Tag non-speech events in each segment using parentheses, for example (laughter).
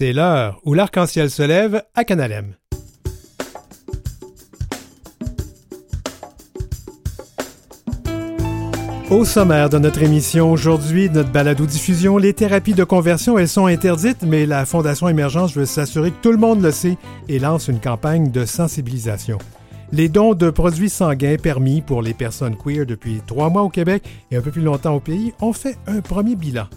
C'est l'heure où l'arc-en-ciel se lève à Canalem. Au sommaire de notre émission aujourd'hui, notre balado-diffusion, les thérapies de conversion, elles sont interdites, mais la Fondation Émergence veut s'assurer que tout le monde le sait et lance une campagne de sensibilisation. Les dons de produits sanguins permis pour les personnes queer depuis trois mois au Québec et un peu plus longtemps au pays ont fait un premier bilan.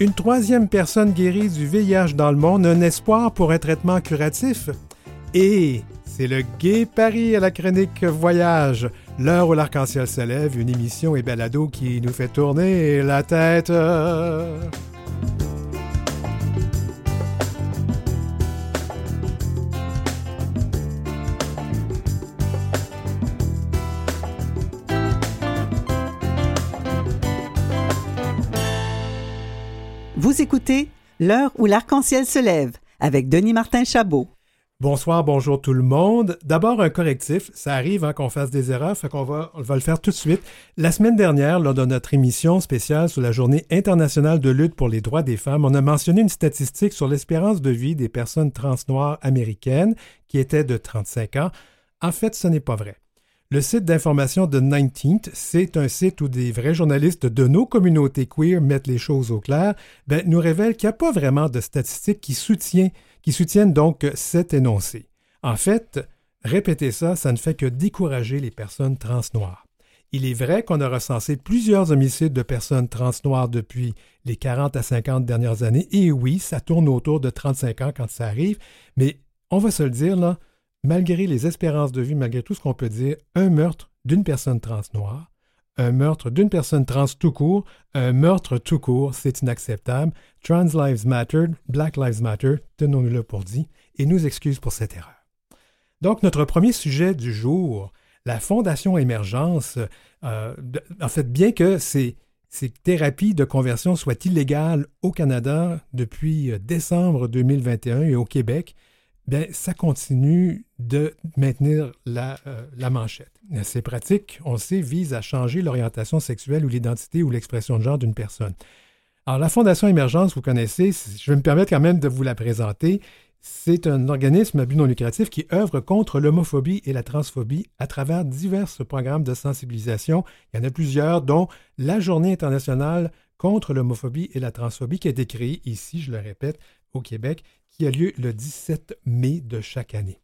Une troisième personne guérie du VIH dans le monde, un espoir pour un traitement curatif. Et c'est le Gay Paris à la chronique Voyage. L'heure où l'arc-en-ciel se lève, une émission et balado qui nous fait tourner la tête. Vous écoutez L'heure où l'arc-en-ciel se lève avec Denis Martin Chabot. Bonsoir, bonjour tout le monde. D'abord, un correctif. Ça arrive hein, qu'on fasse des erreurs, fait qu'on on va le faire tout de suite. La semaine dernière, lors de notre émission spéciale sur la Journée internationale de lutte pour les droits des femmes, on a mentionné une statistique sur l'espérance de vie des personnes trans noires américaines qui était de 35 ans. En fait, ce n'est pas vrai. Le site d'information de 19th, c'est un site où des vrais journalistes de nos communautés queer mettent les choses au clair, ben, nous révèle qu'il n'y a pas vraiment de statistiques qui soutiennent qui soutiennent donc cet énoncé. En fait, répéter ça, ça ne fait que décourager les personnes trans noires. Il est vrai qu'on a recensé plusieurs homicides de personnes trans noires depuis les 40 à 50 dernières années, et oui, ça tourne autour de 35 ans quand ça arrive, mais on va se le dire, là, malgré les espérances de vie, malgré tout ce qu'on peut dire, un meurtre d'une personne trans noire, un meurtre d'une personne trans tout court, un meurtre tout court, c'est inacceptable. Trans Lives Matter, Black Lives Matter, tenons-nous-le pour dit, et nous excuse pour cette erreur. Donc, notre premier sujet du jour, la Fondation Émergence, euh, en fait, bien que ces, ces thérapies de conversion soient illégales au Canada depuis euh, décembre 2021 et au Québec, bien, ça continue de maintenir la, euh, la, manchette. Ces pratiques, on sait, visent à changer l'orientation sexuelle ou l'identité ou l'expression de genre d'une personne. Alors, la Fondation Émergence, vous connaissez, je vais me permettre quand même de vous la présenter. C'est un organisme à but non lucratif qui œuvre contre l'homophobie et la transphobie à travers divers programmes de sensibilisation. Il y en a plusieurs, dont la Journée internationale contre l'homophobie et la transphobie qui a été créée ici, je le répète, au Québec qui a lieu le 17 mai de chaque année.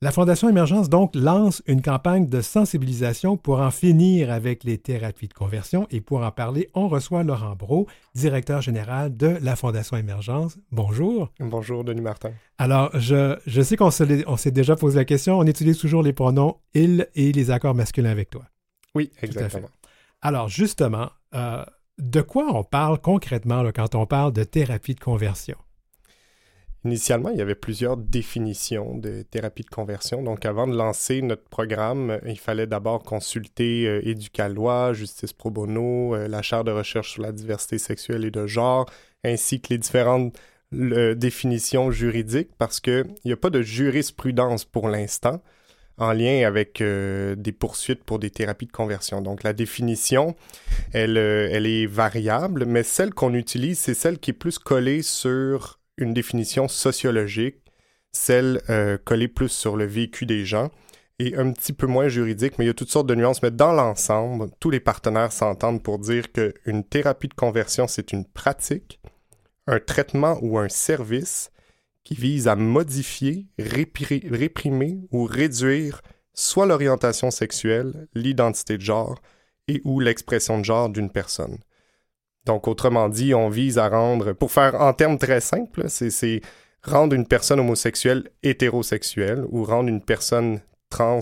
La Fondation Émergence donc lance une campagne de sensibilisation pour en finir avec les thérapies de conversion et pour en parler, on reçoit Laurent Brault, directeur général de la Fondation Émergence. Bonjour. Bonjour Denis Martin. Alors, je, je sais qu'on s'est déjà posé la question, on utilise toujours les pronoms il et les accords masculins avec toi. Oui, exactement. Alors, justement, euh, de quoi on parle concrètement quand on parle de thérapie de conversion? Initialement, il y avait plusieurs définitions de thérapie de conversion. Donc, avant de lancer notre programme, il fallait d'abord consulter euh, Éducalois, Justice Pro Bono, euh, la chaire de recherche sur la diversité sexuelle et de genre, ainsi que les différentes définitions juridiques, parce qu'il n'y a pas de jurisprudence pour l'instant en lien avec euh, des poursuites pour des thérapies de conversion. Donc la définition, elle, elle est variable, mais celle qu'on utilise, c'est celle qui est plus collée sur une définition sociologique, celle euh, collée plus sur le vécu des gens et un petit peu moins juridique, mais il y a toutes sortes de nuances. Mais dans l'ensemble, tous les partenaires s'entendent pour dire qu'une thérapie de conversion, c'est une pratique, un traitement ou un service qui vise à modifier, réprimer ou réduire soit l'orientation sexuelle, l'identité de genre et ou l'expression de genre d'une personne. Donc, autrement dit, on vise à rendre, pour faire en termes très simples, c'est rendre une personne homosexuelle hétérosexuelle ou rendre une personne trans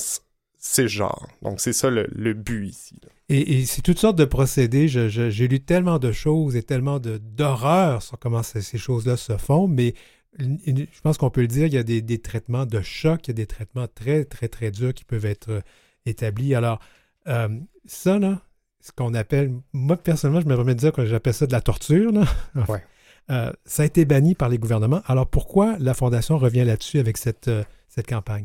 cisgenre. Donc, c'est ça le, but ici. Et, c'est toutes sortes de procédés. J'ai lu tellement de choses et tellement d'horreurs sur comment ces choses-là se font, mais je pense qu'on peut le dire, il y a des, traitements de choc, il y a des traitements très, très, très durs qui peuvent être euh, établis. Alors, euh, ça, là, ce qu'on appelle, moi personnellement, je me remets de dire que j'appelle ça de la torture. Euh, ça a été banni par les gouvernements. Alors pourquoi la Fondation revient là-dessus avec cette, euh, cette campagne?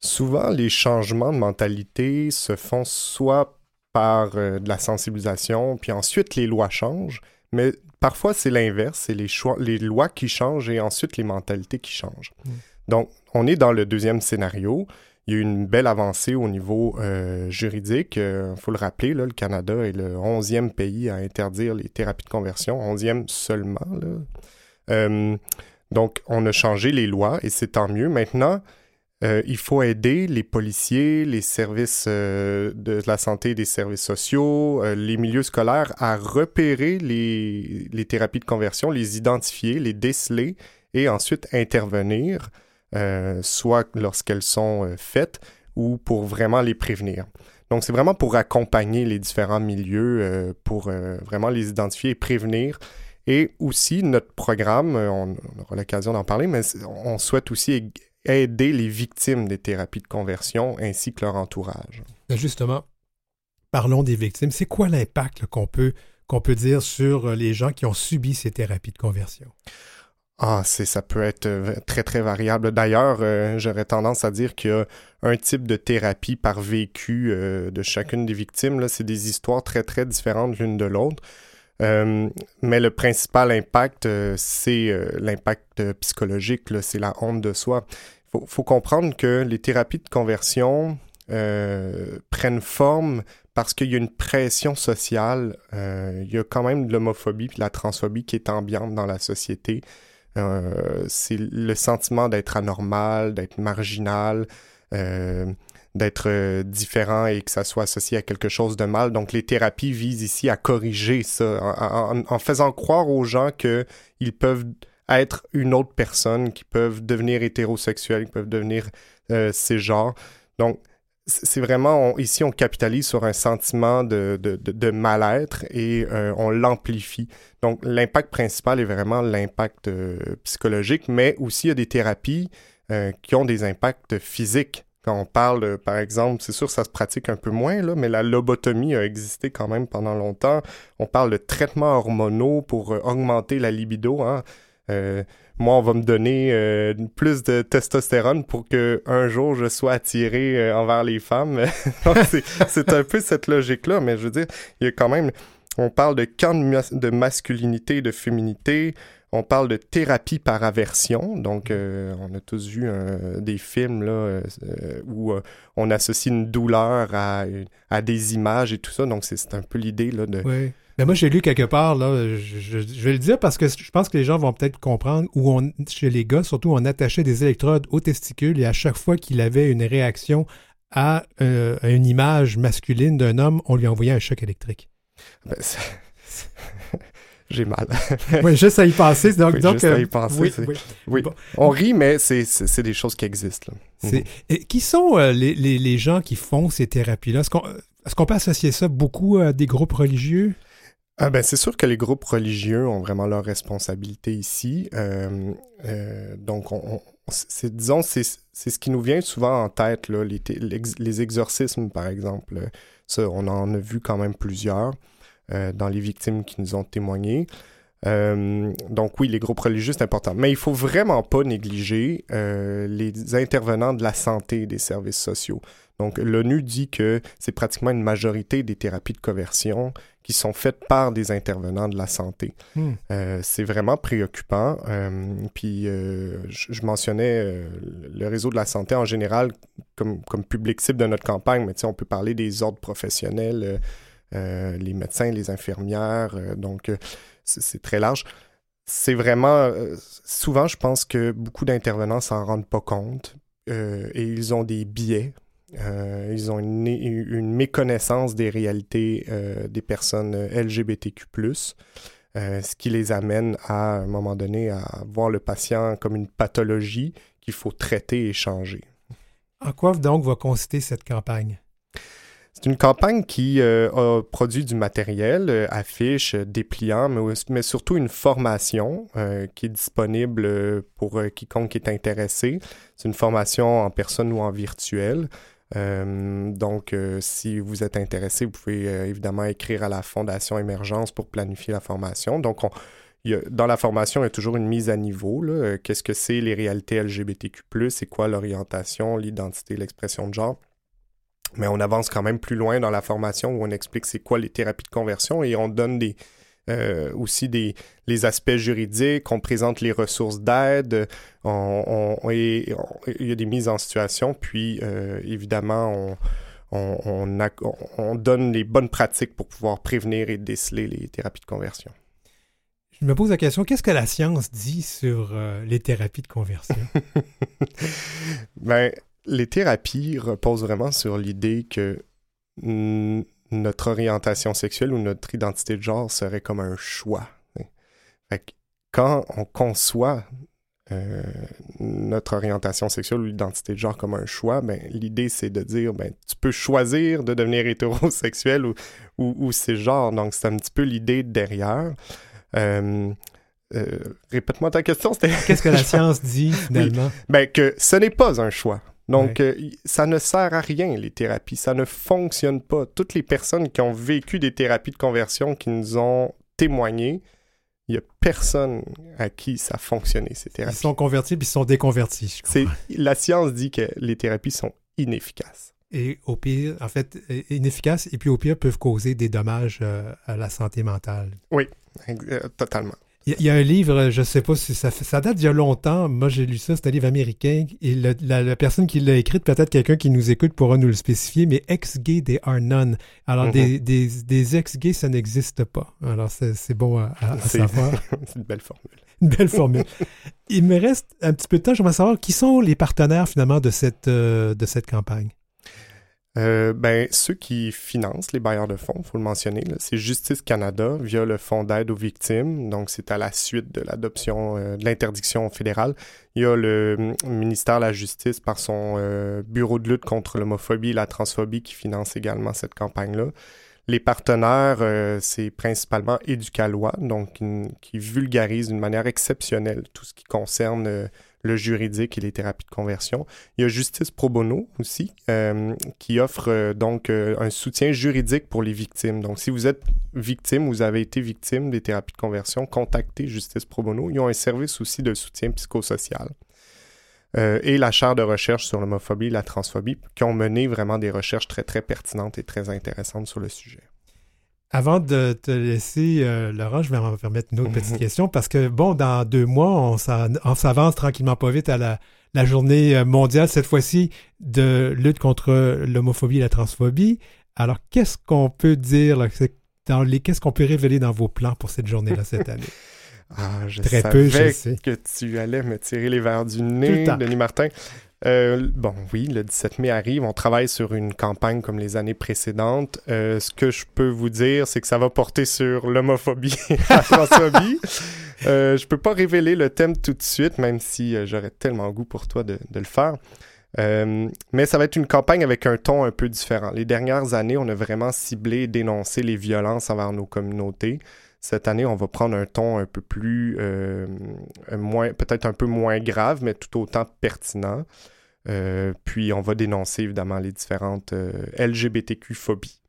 Souvent, les changements de mentalité se font soit par euh, de la sensibilisation, puis ensuite les lois changent, Mais parfois, c'est l'inverse, c'est les, choix, les lois qui changent et ensuite les mentalités qui changent. Mm. Donc, on est dans le deuxième scénario. Il y a eu une belle avancée au niveau euh, juridique. Il euh, faut le rappeler, le Canada est le onzième pays à interdire les thérapies de conversion, onzième seulement. Euh, donc, on a changé les lois et c'est tant mieux. Maintenant, il faut aider les policiers, les services de la santé des services sociaux, les milieux scolaires à repérer les, thérapies de conversion, les identifier, les déceler et ensuite intervenir soit lorsqu'elles sont euh, faites ou pour vraiment les prévenir. Donc, c'est vraiment pour accompagner les différents milieux, euh, pour vraiment les identifier et prévenir. Et aussi, notre programme, on, aura l'occasion d'en parler, mais on souhaite aussi aider les victimes des thérapies de conversion ainsi que leur entourage. Ben, justement, parlons des victimes. C'est quoi l'impact qu'on peut, qu'on peut dire sur les gens qui ont subi ces thérapies de conversion? Ah, c'est ça peut être euh, très très variable. D'ailleurs, euh, j'aurais tendance à dire qu'il y a un type de thérapie par vécu euh, de chacune des victimes. Là, c'est des histoires très très différentes l'une de l'autre. mais le principal impact, c'est l'impact psychologique, c'est la honte de soi. Il faut, faut, comprendre que les thérapies de conversion prennent forme parce qu'il y a une pression sociale. il y a quand même de l'homophobie et de la transphobie qui est ambiante dans la société. Euh, c'est le sentiment d'être anormal, d'être marginal, euh, d'être euh, différent et que ça soit associé à quelque chose de mal. Donc les thérapies visent ici à corriger ça, en, faisant croire aux gens qu'ils peuvent être une autre personne, qu'ils peuvent devenir hétérosexuels, qu'ils peuvent devenir ces genres. Donc c'est vraiment, ici, on capitalise sur un sentiment de, mal-être et euh, on l'amplifie. Donc, l'impact principal est vraiment l'impact euh, psychologique, mais aussi il y a des thérapies euh, qui ont des impacts physiques. Quand on parle, par exemple, c'est sûr ça se pratique un peu moins, là, mais la lobotomie a existé quand même pendant longtemps. On parle de traitements hormonaux pour augmenter la libido. Hein moi, on va me donner euh, plus de testostérone pour que un jour je sois attiré euh, envers les femmes. (laughs) c'est un peu cette logique-là, mais je veux dire, il y a quand même, on parle de camp de, masculinité et de féminité. On parle de thérapie par aversion. Donc, euh, on a tous vu des films là, où on associe une douleur à, à, des images et tout ça. Donc, c'est un peu l'idée de, mais moi, j'ai lu quelque part, là, je, vais le dire parce que je pense que les gens vont peut-être comprendre, où on, chez les gars, surtout, on attachait des électrodes aux testicules et à chaque fois qu'il avait une réaction à, euh, une image masculine d'un homme, on lui envoyait un choc électrique. Ben, (laughs) j'ai mal. (laughs) oui, juste à y penser. Donc, oui, juste à y euh, penser. Oui, On rit, mais c'est des choses qui existent. Mhm. Et qui sont euh, les, les, les, gens qui font ces thérapies-là? Est-ce qu'on peut associer ça beaucoup à des groupes religieux? Ah ben, c'est sûr que les groupes religieux ont vraiment leur responsabilité ici. Euh, euh, donc, on, disons, c'est, ce qui nous vient souvent en tête, là, les, les, exorcismes, par exemple. Ça, on en a vu quand même plusieurs euh, dans les victimes qui nous ont témoigné. donc oui, les groupes religieux, c'est important. Mais il faut vraiment pas négliger les intervenants de la santé des services sociaux. Donc l'ONU dit que c'est pratiquement une majorité des thérapies de conversion qui sont faites par des intervenants de la santé. Hmm. Euh, c'est vraiment préoccupant. Euh, puis euh, je, mentionnais le réseau de la santé en général comme, comme public cible de notre campagne, mais on peut parler des ordres professionnels, les médecins, les infirmières, donc c'est très large. C'est vraiment... souvent, je pense que beaucoup d'intervenants s'en rendent pas compte et ils ont des biais euh, ils ont une, méconnaissance des réalités euh, des personnes LGBTQ, euh, ce qui les amène à, à un moment donné à voir le patient comme une pathologie qu'il faut traiter et changer. En quoi donc va consister cette campagne? C'est une campagne qui a produit du matériel, affiches, dépliants, mais, mais, surtout une formation qui est disponible pour quiconque est intéressé. C'est une formation en personne ou en virtuel. Euh, donc, euh, si vous êtes intéressé, vous pouvez euh, évidemment écrire à la Fondation Émergence pour planifier la formation. Donc, dans la formation, il y a toujours une mise à niveau. Qu'est-ce que c'est les réalités LGBTQ, c'est quoi l'orientation, l'identité, l'expression de genre? Mais on avance quand même plus loin dans la formation où on explique c'est quoi les thérapies de conversion et on donne des, euh, aussi des, les aspects juridiques, on présente les ressources d'aide, on, il y a des mises en situation, puis euh, évidemment, on, on, donne les bonnes pratiques pour pouvoir prévenir et déceler les thérapies de conversion. Je me pose la question, qu'est-ce que la science dit sur euh, les thérapies de conversion? (laughs) ben, les thérapies reposent vraiment sur l'idée que notre orientation sexuelle ou notre identité de genre serait comme un choix. quand on conçoit euh, notre orientation sexuelle ou l'identité de genre comme un choix, ben, l'idée c'est de dire ben, tu peux choisir de devenir hétérosexuel ou, ou, ou c'est genre. Donc c'est un petit peu l'idée derrière. Euh, euh, répète-moi ta question. Qu'est-ce que la (laughs) science dit finalement? Ben, que ce n'est pas un choix. Donc, euh, ça ne sert à rien, les thérapies. Ça ne fonctionne pas. Toutes les personnes qui ont vécu des thérapies de conversion, qui nous ont témoigné, il n'y a personne à qui ça a fonctionné, ces thérapies. Ils sont convertis puis ils sont déconvertis. C'est, (laughs) la science dit que les thérapies sont inefficaces. Et au pire, en fait, inefficaces et puis au pire peuvent causer des dommages à la santé mentale. Oui, euh, totalement. Il y, a un livre, je ne sais pas si ça, ça date d'il y a longtemps. Moi, j'ai lu ça, c'est un livre américain. Et la, personne qui l'a écrit, peut-être quelqu'un qui nous écoute pourra nous le spécifier, mais ex-gay, they are none. Alors, des, mm-hmm. des, ex-gays, ça n'existe pas. Alors, c'est bon à, savoir. (laughs) c'est une belle formule. Une belle formule. Il me reste un petit peu de temps. J'aimerais savoir qui sont les partenaires, finalement, de cette, euh, de cette campagne. Euh, ben, ceux qui financent les bailleurs de fonds, il faut le mentionner, c'est Justice Canada via le Fonds d'aide aux victimes. Donc, c'est à la suite de l'adoption euh, de l'interdiction fédérale. Il y a le mm, ministère de la Justice par son euh, Bureau de lutte contre l'homophobie et la transphobie qui finance également cette campagne-là. Les partenaires, c'est principalement Éducalois, donc qui vulgarise d'une manière exceptionnelle tout ce qui concerne le juridique et les thérapies de conversion. Il y a Justice Pro Bono aussi, euh, qui offre euh, donc euh, un soutien juridique pour les victimes. Donc, si vous êtes victime, vous avez été victime des thérapies de conversion, contactez Justice Pro Bono. Ils ont un service aussi de soutien psychosocial. et la chaire de recherche sur l'homophobie et la transphobie, qui ont mené vraiment des recherches très, très pertinentes et très intéressantes sur le sujet. Avant de te laisser, euh, Laurent, je vais me permettre une autre petite (laughs) question parce que, bon, dans deux mois, on s'avance tranquillement pas vite à la, journée euh, mondiale, cette fois-ci, de lutte contre l'homophobie et la transphobie. Alors, qu'est-ce qu'on peut dire, dans les, qu'est-ce qu'on peut révéler dans vos plans pour cette journée-là cette année? (laughs) Ah, je Très savais peu, je sais. que tu allais me tirer les verres du nez, Denis Martin. Euh, bon, oui, le 17 mai arrive. On travaille sur une campagne comme les années précédentes. Euh, ce que je peux vous dire, c'est que ça va porter sur l'homophobie et (laughs) la transphobie. (laughs) euh, je peux pas révéler le thème tout de suite, même si euh, j'aurais tellement goût pour toi de, de le faire. Euh, mais ça va être une campagne avec un ton un peu différent. Les dernières années, on a vraiment ciblé et dénoncé les violences envers nos communautés. Cette année, on va prendre un ton un peu plus, euh, moins, peut-être un peu moins grave, mais tout autant pertinent. Euh, puis on va dénoncer évidemment les différentes euh, LGBTQ-phobies.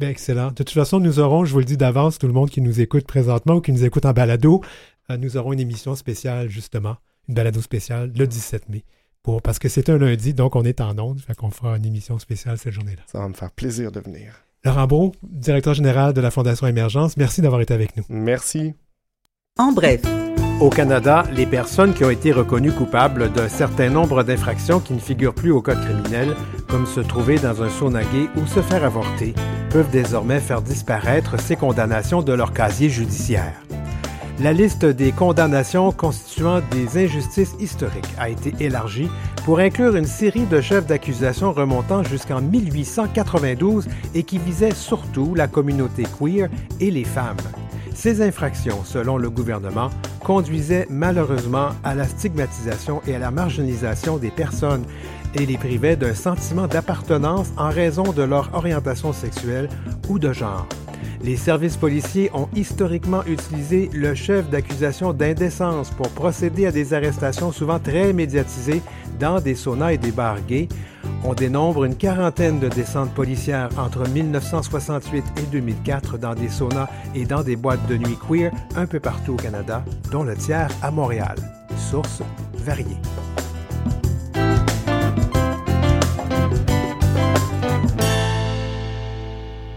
Bien, excellent. De toute façon, nous aurons, je vous le dis d'avance, tout le monde qui nous écoute présentement ou qui nous écoute en balado, nous aurons une émission spéciale, justement, une balado spéciale le 17 mai. Pour, parce que c'est un lundi, donc on est en onde, fait qu'on fera une émission spéciale cette journée-là. Ça va me faire plaisir de venir. Laurent Beau, directeur général de la Fondation Émergence, merci d'avoir été avec nous. Merci. En bref. Au Canada, les personnes qui ont été reconnues coupables d'un certain nombre d'infractions qui ne figurent plus au code criminel, comme se trouver dans un sauna gay ou se faire avorter, peuvent désormais faire disparaître ces condamnations de leur casier judiciaire. La liste des condamnations constituant des injustices historiques a été élargie pour inclure une série de chefs d'accusation remontant jusqu'en 1892 et qui visaient surtout la communauté queer et les femmes. Ces infractions, selon le gouvernement, conduisaient malheureusement à la stigmatisation et à la marginalisation des personnes et les privaient d'un sentiment d'appartenance en raison de leur orientation sexuelle ou de genre. Les services policiers ont historiquement utilisé le chef d'accusation d'indécence pour procéder à des arrestations souvent très médiatisées dans des saunas et des bars gays. On dénombre une quarantaine de descentes policières entre 1968 et 2004 dans des saunas et dans des boîtes de nuit queer un peu partout au Canada, dont le tiers à Montréal. Sources variées.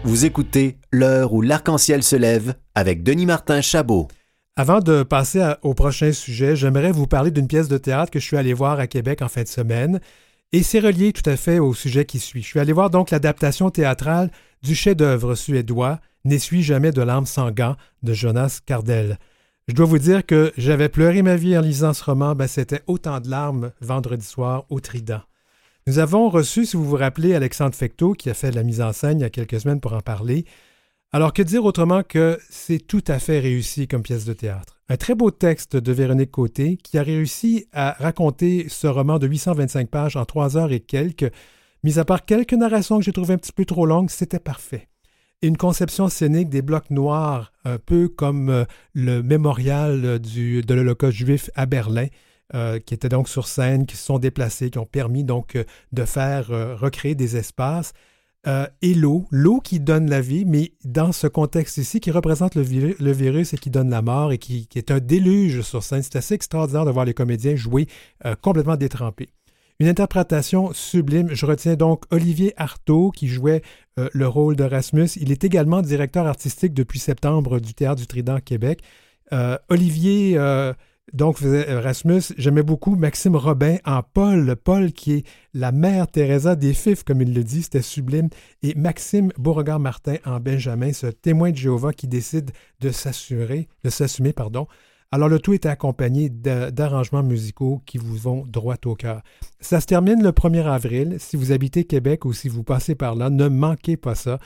Vous écoutez L'heure où l'arc-en-ciel se lève avec Denis Martin Chabot. Avant de passer au prochain sujet, j'aimerais vous parler d'une pièce de théâtre que je suis allé voir à Québec en fin de semaine. Et c'est relié tout à fait au sujet qui suit. Je suis allé voir donc l'adaptation théâtrale du chef-d'œuvre suédois N'essuie jamais de larmes sans gants de Jonas Cardel. Je dois vous dire que j'avais pleuré ma vie en lisant ce roman, ben c'était autant de larmes vendredi soir au Trident. Nous avons reçu, si vous vous rappelez, Alexandre Fecteau, qui a fait de la mise en scène il y a quelques semaines pour en parler. Alors que dire autrement que c'est tout à fait réussi comme pièce de théâtre? Un très beau texte de Véronique Côté qui a réussi à raconter ce roman de 825 pages en trois heures et quelques. Mis à part quelques narrations que j'ai trouvées un petit peu trop longues, c'était parfait. une conception scénique des blocs noirs, un peu comme euh, le mémorial du, de l'Holocauste juif à Berlin, euh, qui étaient donc sur scène, qui se sont déplacés, qui ont permis donc euh, de faire recréer des espaces. et l'eau, l'eau qui donne la vie, mais dans ce contexte ici, qui représente le, virus et qui donne la mort et qui, est un déluge sur scène. C'est assez extraordinaire de voir les comédiens jouer complètement détrempés. Une interprétation sublime. Je retiens donc Olivier Artaud qui jouait euh, le rôle d'Erasmus. Il est également directeur artistique depuis septembre du Théâtre du Trident Québec. Euh, Olivier euh, donc Erasmus. J'aimais beaucoup Maxime Robin en Paul. Paul qui est la mère Teresa des Fifs, comme il le dit, c'était sublime. Et Maxime Beauregard-Martin en Benjamin, ce témoin de Jéhovah qui décide de s'assurer, de s'assumer, pardon, alors le tout est accompagné d'arrangements musicaux qui vous vont droit au cœur. Ça se termine le 1er avril. Si vous habitez Québec ou si vous passez par là, ne manquez pas ça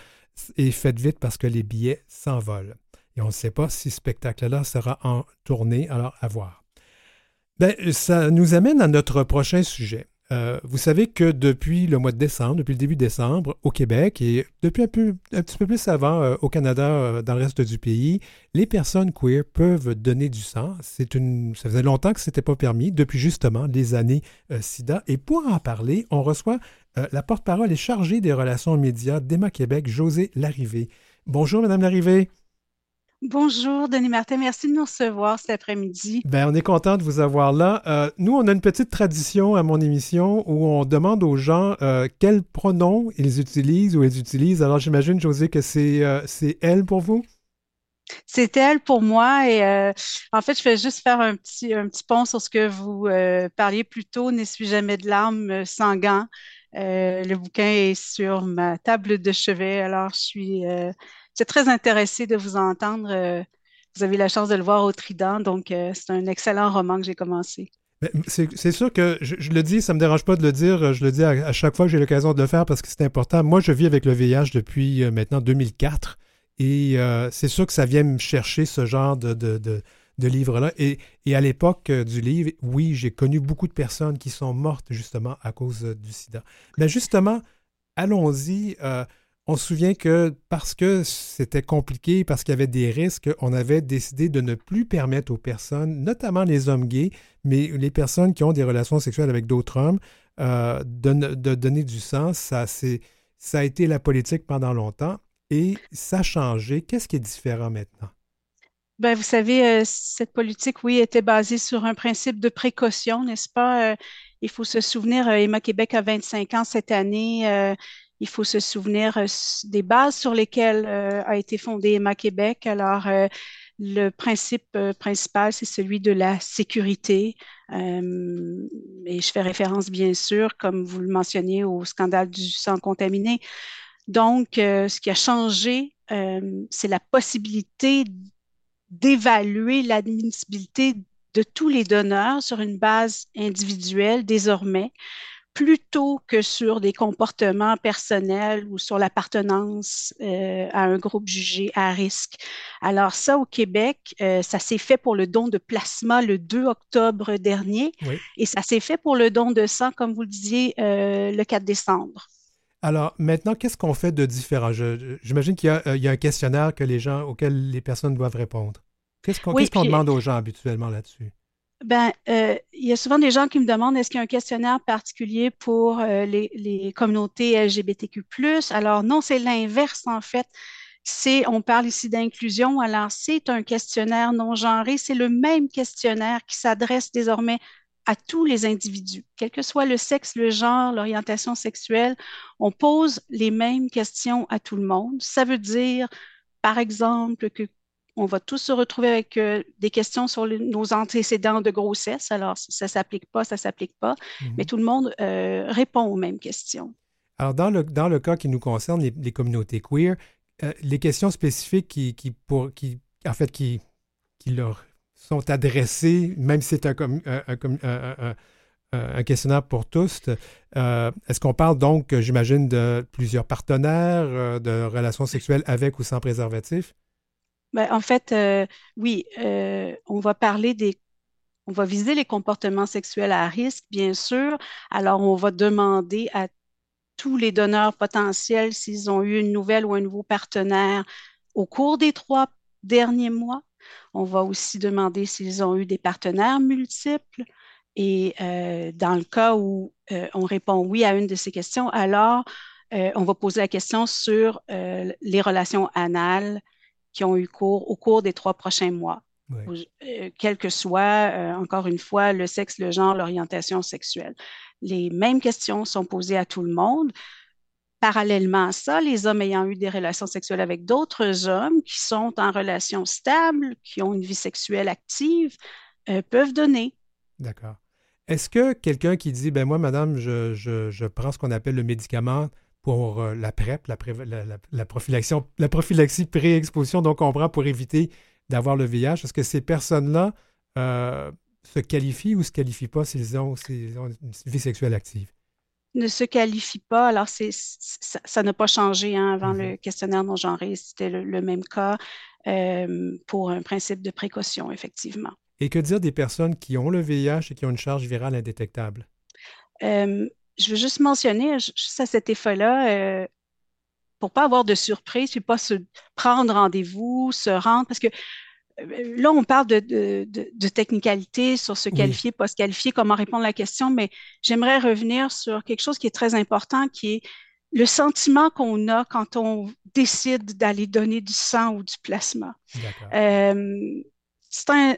et faites vite parce que les billets s'envolent. Et on ne sait pas si ce spectacle-là sera en tournée, alors à voir. Ben, ça nous amène à notre prochain sujet. Euh, vous savez que depuis le mois de décembre, depuis le début décembre, au Québec et depuis un, petit peu plus avant euh, au Canada, euh, dans le reste du pays, les personnes queer peuvent donner du sang. C'est une, ça faisait longtemps que ce n'était pas permis, depuis justement les années SIDA. Et pour en parler, on reçoit la porte-parole et chargée des relations médias d'Emma Québec, José Larrivée. Bonjour, Madame Larrivée. Bonjour, Denis Martin. Merci de nous recevoir cet après-midi. Ben, on est content de vous avoir là. Euh, nous, on a une petite tradition à mon émission où on demande aux gens euh, quels pronoms ils utilisent ou ils utilisent. Alors, j'imagine, José, que c'est euh, c'est elle pour vous? C'est elle pour moi. Et en fait, je vais juste faire un petit, un petit pont sur ce que vous parliez plus tôt. N'essuie jamais de larmes sans gants. le bouquin est sur ma table de chevet. Alors, je suis c'est très intéressé de vous entendre. Euh, vous avez la chance de le voir au Trident, donc euh, c'est un excellent roman que j'ai commencé. Ben, c'est sûr que je, le dis, ça ne me dérange pas de le dire, je le dis à, chaque fois que j'ai l'occasion de le faire parce que c'est important. Moi, je vis avec le VIH depuis euh, maintenant 2004 et c'est sûr que ça vient me chercher ce genre de, de, de, livre-là. Et, et, à l'époque du livre, oui, j'ai connu beaucoup de personnes qui sont mortes justement à cause du sida. Mais justement, allons-y on se souvient que parce que c'était compliqué, parce qu'il y avait des risques, on avait décidé de ne plus permettre aux personnes, notamment les hommes gays, mais les personnes qui ont des relations sexuelles avec d'autres hommes, euh, de, donner du sang. Ça, a été la politique pendant longtemps et ça a changé. Qu'est-ce qui est différent maintenant? Ben, vous savez, euh, cette politique, oui, était basée sur un principe de précaution, n'est-ce pas? Euh, il faut se souvenir, Emma Québec a 25 ans cette année il faut se souvenir euh, des bases sur lesquelles euh, a été fondée Emma Québec. Alors, euh, le principe principal, c'est celui de la sécurité. et je fais référence, bien sûr, comme vous le mentionniez, au scandale du sang contaminé. Donc, ce qui a changé, c'est la possibilité d'évaluer l'admissibilité de tous les donneurs sur une base individuelle désormais plutôt que sur des comportements personnels ou sur l'appartenance euh, à un groupe jugé à risque. Alors ça, au Québec, euh, ça s'est fait pour le don de plasma le 2 octobre dernier et ça s'est fait pour le don de sang, comme vous le disiez, euh, le 4 décembre. Alors maintenant, qu'est-ce qu'on fait de différent? J'imagine qu'il y, a un questionnaire que les gens, auquel les personnes doivent répondre. Qu'est-ce qu'on demande aux gens habituellement là-dessus? Ben, euh, il y a souvent des gens qui me demandent est-ce qu'il y a un questionnaire particulier pour euh, les, communautés LGBTQ+. Alors non, c'est l'inverse en fait. C'est, on parle ici d'inclusion, alors c'est un questionnaire non genré. C'est le même questionnaire qui s'adresse désormais à tous les individus, quel que soit le sexe, le genre, l'orientation sexuelle. On pose les mêmes questions à tout le monde. Ça veut dire, par exemple, que on va tous se retrouver avec euh, des questions sur nos antécédents de grossesse. Alors, ça ne s'applique pas, ça ne s'applique pas, mhm. mais tout le monde euh, répond aux mêmes questions. Alors, dans le, dans le cas qui nous concerne, les, communautés queer, euh, les questions spécifiques qui, qui, pour, qui, en fait, qui, qui leur sont adressées, même si c'est un, un, un, questionnaire pour tous, est-ce qu'on parle donc, j'imagine, de plusieurs partenaires, de relations sexuelles avec ou sans préservatif? Ben, en fait, euh, oui, euh, on va parler des on va viser les comportements sexuels à risque, bien sûr. Alors, on va demander à tous les donneurs potentiels s'ils ont eu une nouvelle ou un nouveau partenaire au cours des trois derniers mois. On va aussi demander s'ils ont eu des partenaires multiples. Et euh, dans le cas où on répond oui à une de ces questions, alors on va poser la question sur les relations anales qui ont eu cours au cours des trois prochains mois, euh, quel que soit, euh, encore une fois, le sexe, le genre, l'orientation sexuelle. Les mêmes questions sont posées à tout le monde. Parallèlement à ça, les hommes ayant eu des relations sexuelles avec d'autres hommes qui sont en relation stable, qui ont une vie sexuelle active, euh, peuvent donner. D'accord. Est-ce que quelqu'un qui dit, ben moi, madame, je, je prends ce qu'on appelle le médicament pour euh, la PrEP, la, la, prophylaxie, pré-exposition, donc on prend pour éviter d'avoir le VIH. Est-ce que ces personnes-là euh, se qualifient ou se qualifient pas s'ils ont, une vie sexuelle active? Ne se qualifient pas. Alors, ça n'a pas changé hein, avant le mm-hmm. questionnaire non genré. C'était le, même cas euh, pour un principe de précaution, effectivement. Et que dire des personnes qui ont le VIH et qui ont une charge virale indétectable? Je veux juste mentionner, juste à cet effet-là, euh, pour pas avoir de surprise, puis pas se prendre rendez-vous, se rendre, parce que euh, là, on parle de, de, technicalité sur se qualifier, pas se qualifier, comment répondre à la question, mais j'aimerais revenir sur quelque chose qui est très important, qui est le sentiment qu'on a quand on décide d'aller donner du sang ou du plasma. Euh, c'est un,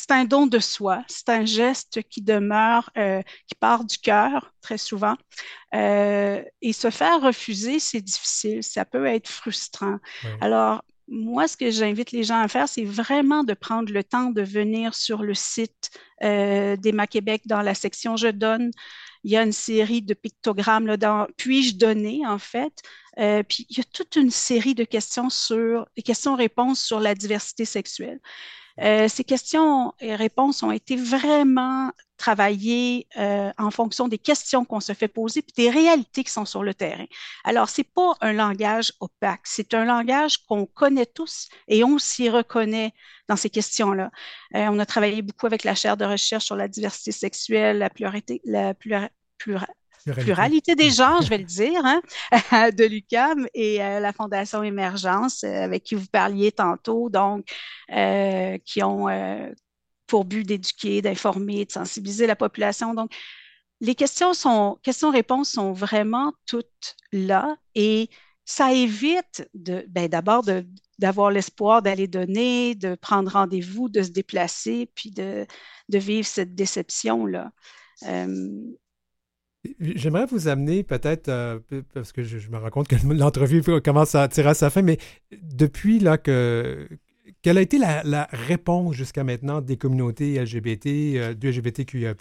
c'est un don de soi, c'est un geste qui demeure, euh, qui part du cœur très souvent. Euh, et se faire refuser, c'est difficile, ça peut être frustrant. Alors, moi, ce que j'invite les gens à faire, c'est vraiment de prendre le temps de venir sur le site euh, d'Emma Québec dans la section Je donne. Il y a une série de pictogrammes là, dans Puis-je donner, en fait? Euh, puis il y a toute une série de questions sur, questions-réponses sur la diversité sexuelle. Euh, ces questions et réponses ont été vraiment travaillées euh, en fonction des questions qu'on se fait poser puis des réalités qui sont sur le terrain. Alors, c'est pas un langage opaque, c'est un langage qu'on connaît tous et on s'y reconnaît dans ces questions-là. Euh, on a travaillé beaucoup avec la chaire de recherche sur la diversité sexuelle, la pluralité, la pluralité des genres, je vais le dire, hein, (laughs) de l'UCAM et euh, la Fondation Émergence, euh, avec qui vous parliez tantôt, donc, euh, qui ont pour but d'éduquer, d'informer, de sensibiliser la population. Donc, les questions sont, questions-réponses sont vraiment toutes là et ça évite de, ben, d'abord d'avoir l'espoir d'aller donner, de prendre rendez-vous, de se déplacer, puis de, de vivre cette déception-là. J'aimerais vous amener peut-être, euh, parce que je, me rends compte que l'entrevue commence à tirer à sa fin, mais depuis là que quelle a été la, réponse jusqu'à maintenant des communautés LGBT, euh, du LGBTQIA+,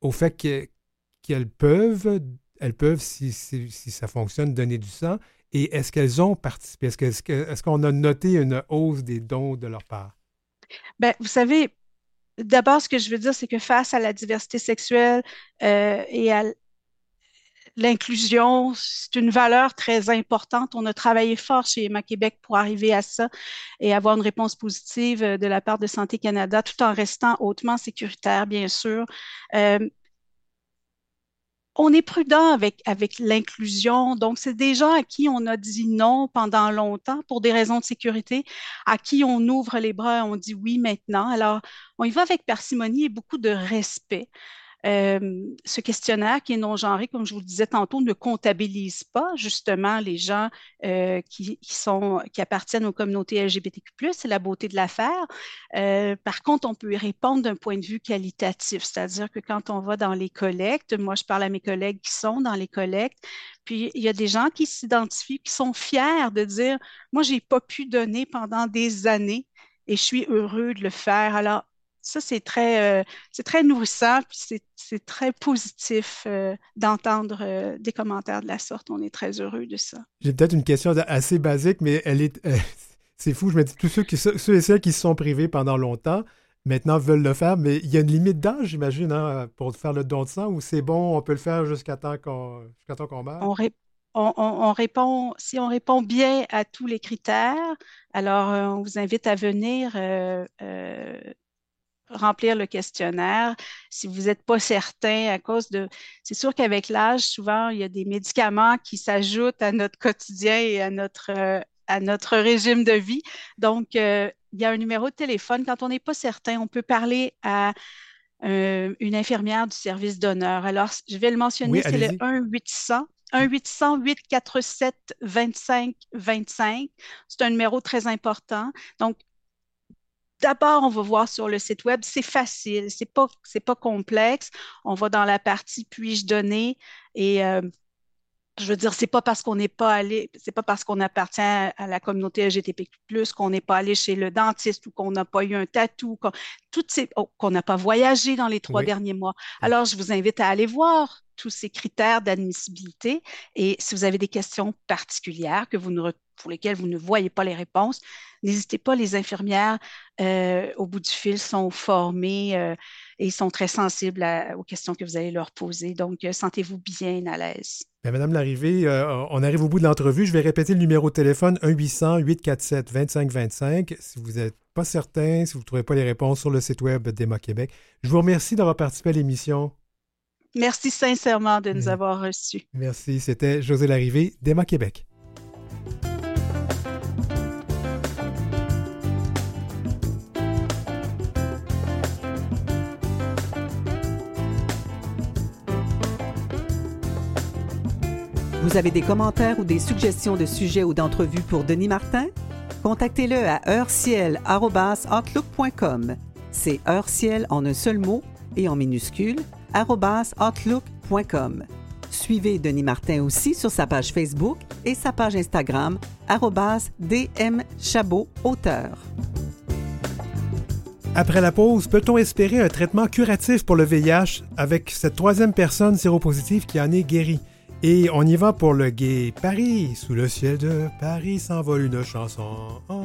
au fait qu'elles peuvent, elles peuvent, si, ça fonctionne, donner du sang, et est-ce qu'elles ont participé? Est-ce qu'on a noté une hausse des dons de leur part? Bien, vous savez, D'abord, ce que je veux dire, c'est que face à la diversité sexuelle euh, et à l'inclusion, c'est une valeur très importante. On a travaillé fort chez Emma Québec pour arriver à ça et avoir une réponse positive euh, de la part de Santé Canada, tout en restant hautement sécuritaire, bien sûr. Euh, on est prudent avec, avec l'inclusion. Donc, c'est des gens à qui on a dit non pendant longtemps pour des raisons de sécurité, à qui on ouvre les bras et on dit oui maintenant. Alors, on y va avec parcimonie et beaucoup de respect. Ce questionnaire qui est non-genré, comme je vous le disais tantôt, ne comptabilise pas justement les gens qui, sont, qui appartiennent aux communautés LGBTQ+, c'est la beauté de l'affaire. par contre, on peut y répondre d'un point de vue qualitatif, c'est-à-dire que quand on va dans les collectes, moi je parle à mes collègues qui sont dans les collectes, puis il y a des gens qui s'identifient, qui sont fiers de dire, moi, je n'ai pas pu donner pendant des années et je suis heureux de le faire. Alors, ça, c'est très, euh, c'est très nourrissant, puis c'est très positif euh, d'entendre euh, des commentaires de la sorte. On est très heureux de ça. J'ai peut-être une question assez basique, mais elle est, (laughs) c'est fou. Je me dis, tous ceux, qui, ceux et celles qui se sont privés pendant longtemps, maintenant veulent le faire, mais il y a une limite d'âge, j'imagine, hein, pour faire le don de sang, ou c'est bon, on peut le faire jusqu'à temps qu'on jusqu'à qu'on meurt? On, répond, si on répond bien à tous les critères, alors euh, on vous invite à venir euh, euh, remplir le questionnaire. Si vous n'êtes pas certain à cause de... C'est sûr qu'avec l'âge, souvent, il y a des médicaments qui s'ajoutent à notre quotidien et à notre, à notre régime de vie. Donc, il y a un numéro de téléphone. Quand on n'est pas certain, on peut parler à euh, une infirmière du service d'honneur. Alors, je vais le mentionner, c'est le 1-800. 1-800-847-25-25. C'est un numéro très important. Donc, d'abord, on va voir sur le site web. C'est facile, c'est pas, pas complexe. On va dans la partie puis-je donner et euh, je veux dire, c'est pas parce qu'on n'est pas allé, c'est pas parce qu'on appartient à, la communauté LGTB+, qu'on n'est pas allé chez le dentiste ou qu'on n'a pas eu un tatou, qu'on, ces, oh, n'a pas voyagé dans les trois derniers mois. Alors, je vous invite à aller voir tous ces critères d'admissibilité et si vous avez des questions particulières que vous ne, pour lesquelles vous ne voyez pas les réponses, n'hésitez pas, les infirmières euh, au bout du fil sont formées euh, et sont très sensibles aux questions que vous allez leur poser. Donc, euh, sentez-vous bien à l'aise. Ben, Madame Larrivée, on arrive au bout de l'entrevue. Je vais répéter le numéro de téléphone 1-800-847-2525. Si vous n'êtes pas certain, si vous ne trouvez pas les réponses sur le site web d'Emma Québec, je vous remercie d'avoir participé à l'émission. Merci sincèrement de nous avoir reçus. Merci. C'était José Larrivée d'Emma Québec. Vous avez des commentaires ou des suggestions de sujets ou d'entrevues pour Denis Martin? Contactez-le à heurciel.outlook.com. C'est heurciel en un seul mot et en minuscule, outlook.com. Suivez Denis Martin aussi sur sa page Facebook et sa page Instagram, dmchabot auteur. Après la pause, peut-on espérer un traitement curatif pour le VIH avec cette troisième personne séropositive qui en est guérie? Et on y va pour le gay Paris. Sous le ciel de Paris s'envole une chanson. Oh,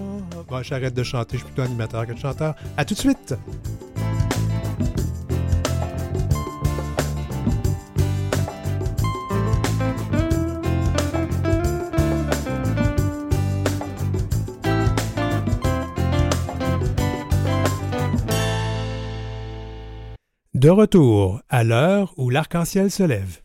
bon, j'arrête de chanter, je suis plutôt animateur que chanteur. À tout de suite! De retour à l'heure où l'arc-en-ciel se lève.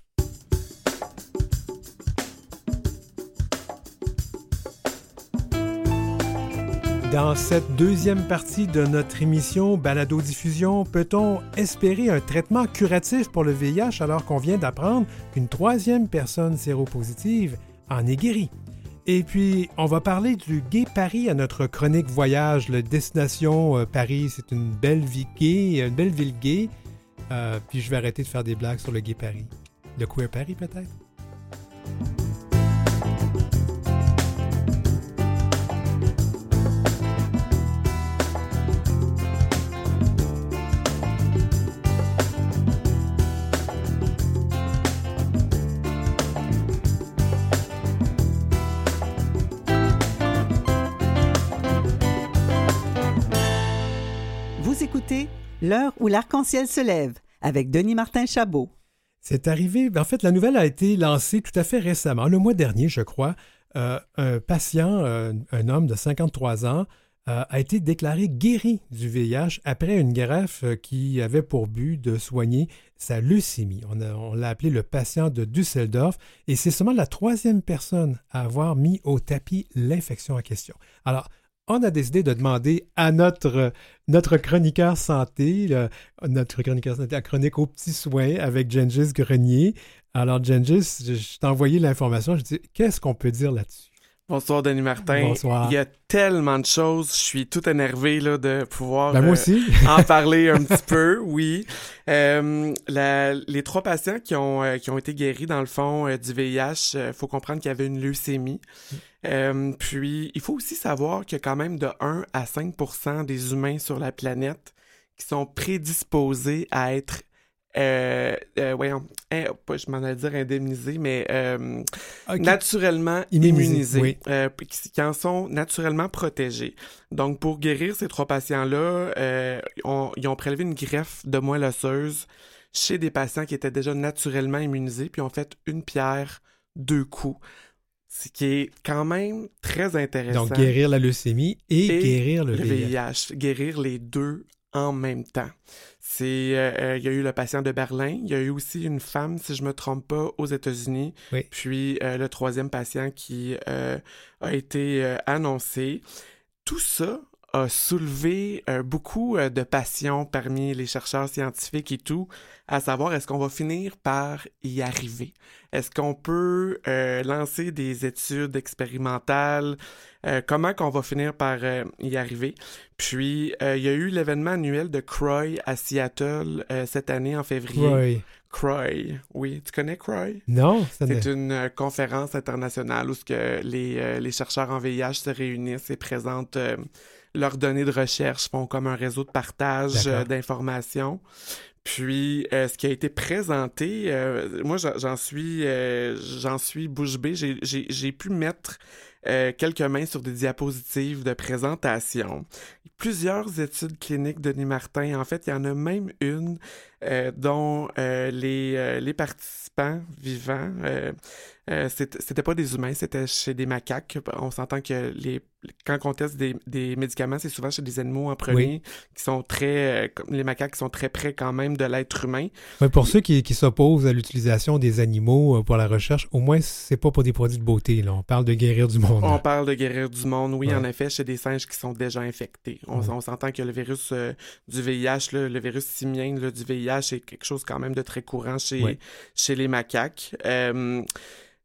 Dans cette deuxième partie de notre émission Balado-diffusion, peut-on espérer un traitement curatif pour le VIH alors qu'on vient d'apprendre qu'une troisième personne séropositive en est guérie? Et puis, on va parler du Gay Paris à notre chronique voyage. La destination euh, Paris, c'est une belle ville gay, une belle ville gay. Euh, puis je vais arrêter de faire des blagues sur le Gay Paris. Le Queer Paris, peut-être? L'heure où l'arc-en-ciel se lève avec Denis Martin Chabot. C'est arrivé, en fait, la nouvelle a été lancée tout à fait récemment, le mois dernier, je crois. Euh, un patient, euh, un homme de 53 ans, euh, a été déclaré guéri du VIH après une greffe qui avait pour but de soigner sa leucémie. On, on l'a appelé le patient de Düsseldorf et c'est seulement la troisième personne à avoir mis au tapis l'infection en question. Alors, on a décidé de demander à notre, notre chroniqueur santé, notre chroniqueur santé, la chronique aux petits soins avec Gengis Grenier. Alors, Gengis, je, t'ai envoyé l'information. Je dis, qu'est-ce qu'on peut dire là-dessus? Bonsoir Denis Martin. Bonsoir. Il y a tellement de choses, je suis tout énervé là de pouvoir ben, moi euh, aussi. en parler un petit peu. Oui, euh, les trois patients qui ont euh, qui ont été guéris dans le fond du VIH, il faut comprendre qu'il y avait une leucémie. Puis il faut aussi savoir qu'il y a quand même de 1 à 5% des humains sur la planète qui sont prédisposés à être euh, euh, voyons, je m'en allais dire indemnisés, mais euh, naturellement immunisés, euh, qui, en sont naturellement protégés. Donc, pour guérir ces trois patients-là, ils ont prélevé une greffe de moelle osseuse chez des patients qui étaient déjà naturellement immunisés, puis ont fait une pierre, deux coups. Ce qui est quand même très intéressant. Donc, guérir la leucémie et, guérir le, VIH. Guérir les deux en même temps. C'est, euh, euh, il y a eu le patient de Berlin, il y a eu aussi une femme, si je me trompe pas, aux États-Unis, puis euh, le troisième patient qui a été annoncé. Tout ça a soulevé beaucoup de passion parmi les chercheurs scientifiques et tout, à savoir est-ce qu'on va finir par y arriver? Est-ce qu'on peut lancer des études expérimentales? comment qu'on va finir par y arriver? Puis, euh, il y a eu l'événement annuel de CROI à Seattle euh, cette année en février. CROI. oui. Tu connais CROI? Non. C'est une euh, conférence internationale où ce que les, les, chercheurs en VIH se réunissent et présentent leurs données de recherche, font comme un réseau de partage d'informations. Puis, ce qui a été présenté, moi, j'en suis, j'en suis bouche bée. J'ai pu mettre quelques mains sur des diapositives de présentation plusieurs études cliniques de Denis Martin. En fait, il y en a même une euh, dont euh, les, euh, les participants vivants, c'était pas des humains, c'était chez des macaques. On s'entend que les, quand on teste des, des médicaments, c'est souvent chez des animaux en premier, qui sont très, les macaques sont très près quand même de l'être humain. pour ceux qui, qui s'opposent à l'utilisation des animaux pour la recherche, au moins c'est pas pour des produits de beauté. Là. On parle de guérir du monde. On parle de guérir du monde, oui, en effet, chez des singes qui sont déjà infectés. On, on s'entend que le virus du VIH, le virus simien du VIH est quelque chose quand même de très courant chez, chez les macaques. Euh,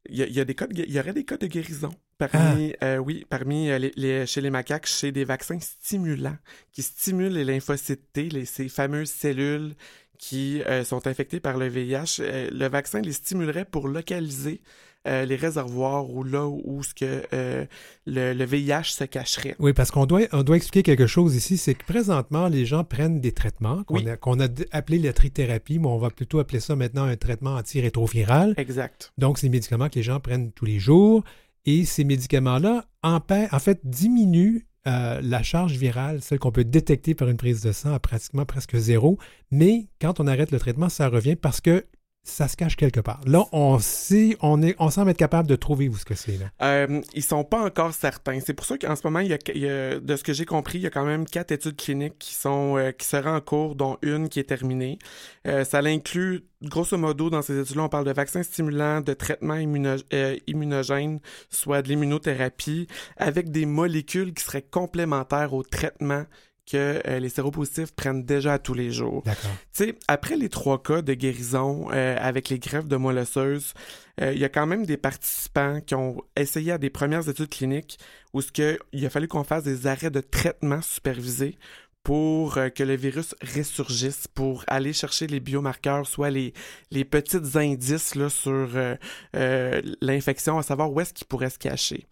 il y, a des cas y aurait des cas de guérison parmi, ah. euh, oui, parmi euh, les, chez les macaques, chez des vaccins stimulants qui stimulent les lymphocytes T, les, ces fameuses cellules qui sont infectées par le VIH. le vaccin les stimulerait pour localiser euh, les réservoirs ou là où ce que euh, le, VIH se cacherait. Oui, parce qu'on doit, on doit expliquer quelque chose ici, c'est que présentement, les gens prennent des traitements qu'on a, appelé la trithérapie, mais on va plutôt appeler ça maintenant un traitement antirétroviral. Exact. Donc, c'est des médicaments que les gens prennent tous les jours. Et ces médicaments-là, en, en fait, diminuent euh, la charge virale, celle qu'on peut détecter par une prise de sang, à pratiquement presque zéro. Mais quand on arrête le traitement, ça revient parce que ça se cache quelque part. Là, on sait, on est, on semble être capable de trouver où ce que c'est. Euh, ils sont pas encore certains. C'est pour ça qu'en ce moment, il y, a, de ce que j'ai compris, il y a quand même quatre études cliniques qui sont euh, qui seraient en cours, dont une qui est terminée. Euh, ça l'inclut grosso modo dans ces études-là, on parle de vaccins stimulants, de traitements euh, immunogènes, soit de l'immunothérapie, avec des molécules qui seraient complémentaires au traitement que euh, les séropositifs prennent déjà tous les jours. D'accord. Tu sais, après les trois cas de guérison euh, avec les greffes de moelle osseuse, euh, il y a quand même des participants qui ont essayé à des premières études cliniques où ce que il a fallu qu'on fasse des arrêts de traitement supervisés pour que le virus ressurgisse, pour aller chercher les biomarqueurs, soit les, les petits indices là, sur l'infection, à savoir où est-ce qu'il pourrait se cacher.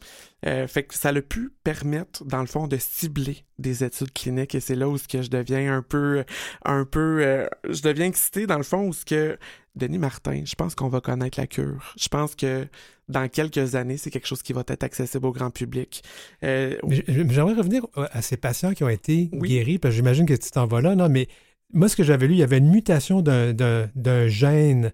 Euh, fait que ça a pu permettre, dans le fond, de cibler des études cliniques et c'est là où ce que je deviens un peu, un peu, euh, je deviens excité dans le fond où ce que Denis Martin, je pense qu'on va connaître la cure. Je pense que dans quelques années, c'est quelque chose qui va être accessible au grand public. Euh, j'aimerais revenir à ces patients qui ont été guéris, parce que j'imagine que tu t'en vas là, non, mais moi, ce que j'avais lu, il y avait une mutation d'un gène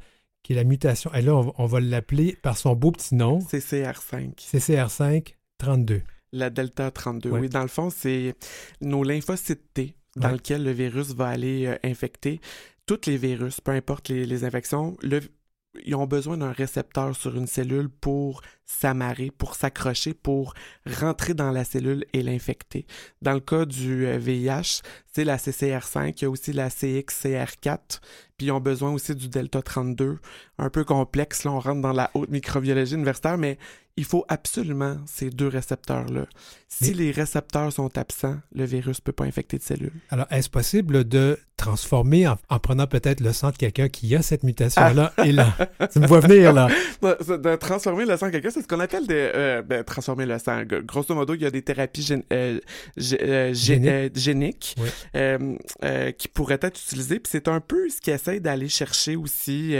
qui est la mutation. Et là, on, on va l'appeler par son beau petit nom. CCR5. CCR5. 32. La delta 32, oui. Dans le fond, c'est nos lymphocytes T dans lesquels le virus va aller euh, infecter. Tous les virus, peu importe les, infections, ils ont besoin d'un récepteur sur une cellule pour s'amarrer, pour s'accrocher, pour rentrer dans la cellule et l'infecter. Dans le cas du VIH, euh, c'est la CCR5, il y a aussi la CXCR4, puis ils ont besoin aussi du delta 32, un peu complexe, là on rentre dans la haute microbiologie universitaire, mais il faut absolument ces deux récepteurs-là. Si les récepteurs sont absents, le virus ne peut pas infecter de cellules. Alors, est-ce possible de transformer en, prenant peut-être le sang de quelqu'un qui a cette mutation-là et là? Tu me vois venir, là. (laughs) De, transformer le sang de quelqu'un, c'est ce qu'on appelle des, euh, ben, transformer le sang. Grosso modo, il y a des thérapies euh, euh, géniques qui pourraient être utilisées. Puis c'est un peu ce qu'ils essayent d'aller chercher aussi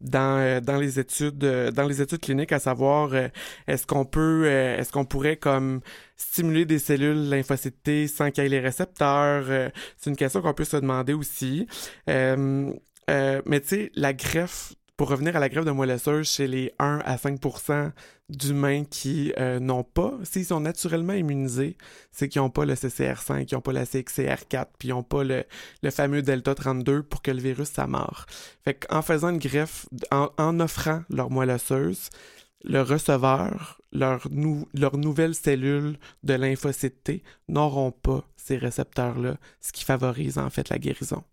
dans, dans les études dans les études cliniques, à savoir est-ce qu'on peut est-ce qu'on pourrait comme stimuler des cellules lymphocytes sans qu'il y ait les récepteurs? Euh, c'est une question qu'on peut se demander aussi. Euh, euh, mais tu sais, la greffe, pour revenir à la greffe de moelle osseuse chez les 1 à 5% d'humains qui n'ont pas, s'ils sont naturellement immunisés, c'est qu'ils n'ont pas le CCR5, qu'ils n'ont pas la CXCR4, puis ils n'ont pas le, fameux Delta 32 pour que le virus s'amorre. Fait qu'en faisant une greffe, en, en offrant leur moelle osseuse, le receveur, leurs leur nouvelles cellules de lymphocyte T n'auront pas ces récepteurs-là, ce qui favorise en fait la guérison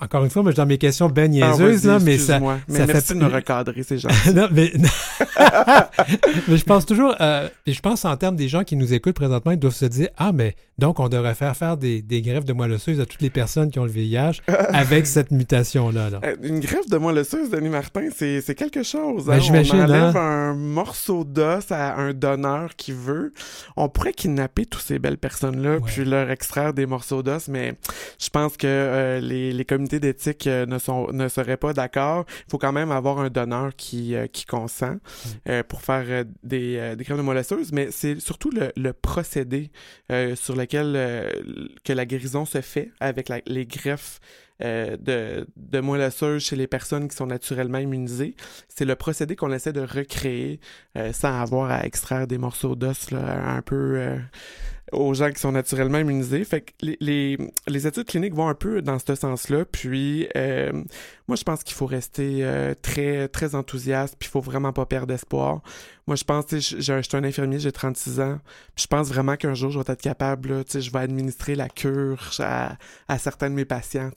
encore une fois, moi, je dans mes questions ben ah, niaiseuses, là, mais ça, mais merci de me recadrer, ces (laughs) gens. non, mais, (laughs) mais je pense toujours, euh, je pense en termes des gens qui nous écoutent présentement, ils doivent se dire, ah, mais donc on devrait faire faire des, des greffes de moelle osseuse à toutes les personnes qui ont le VIH avec (laughs) cette mutation-là. Là. Euh, une greffe de moelle osseuse, Denis Martin, c'est quelque chose. Ben, hein? on enlève hein. un morceau d'os à un donneur qui veut. On pourrait kidnapper toutes ces belles personnes-là, puis leur extraire des morceaux d'os, mais je pense que euh, les les, comités d'éthique euh, ne, sont, ne seraient pas d'accord. Il faut quand même avoir un donneur qui, euh, qui consent mm. euh, pour faire des, des greffes de moelle mais c'est surtout le, procédé sur lequel que la guérison se fait avec les greffes de, de chez les personnes qui sont naturellement immunisées. C'est le procédé qu'on essaie de recréer sans avoir à extraire des morceaux d'os un peu aux gens qui sont naturellement immunisés. Fait que les, les, études cliniques vont un peu dans ce sens-là. Puis euh, moi, je pense qu'il faut rester euh, très très enthousiaste. Puis il faut vraiment pas perdre espoir. Moi, je pense, je suis un infirmier, j'ai 36 ans. Puis je pense vraiment qu'un jour, je vais être capable, tu sais, je vais administrer la cure à, à certains de mes patients.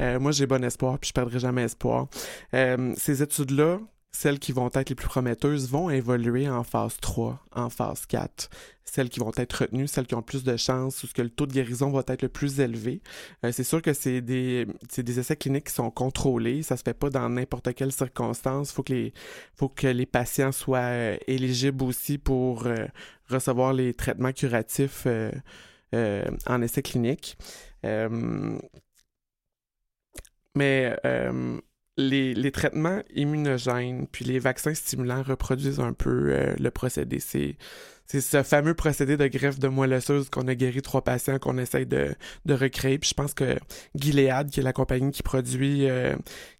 Euh, moi, j'ai bon espoir, puis je perdrai jamais espoir. ces études-là, celles qui vont être les plus prometteuses vont évoluer en phase 3, en phase 4. Celles qui vont être retenues, celles qui ont le plus de chances, ou ce que le taux de guérison va être le plus élevé. Euh, c'est sûr que c'est des, des essais cliniques qui sont contrôlés. Ça se fait pas dans n'importe quelle circonstance. Faut que faut que les patients soient euh, éligibles aussi pour euh, recevoir les traitements curatifs en essai clinique. mais les, les, traitements immunogènes puis les vaccins stimulants reproduisent un peu euh, le procédé. C'est c'est ce fameux procédé de greffe de moelle osseuse qu'on a guéri trois patients qu'on essaye de, de recréer. Puis je pense que Gilead, qui est la compagnie qui produit, euh,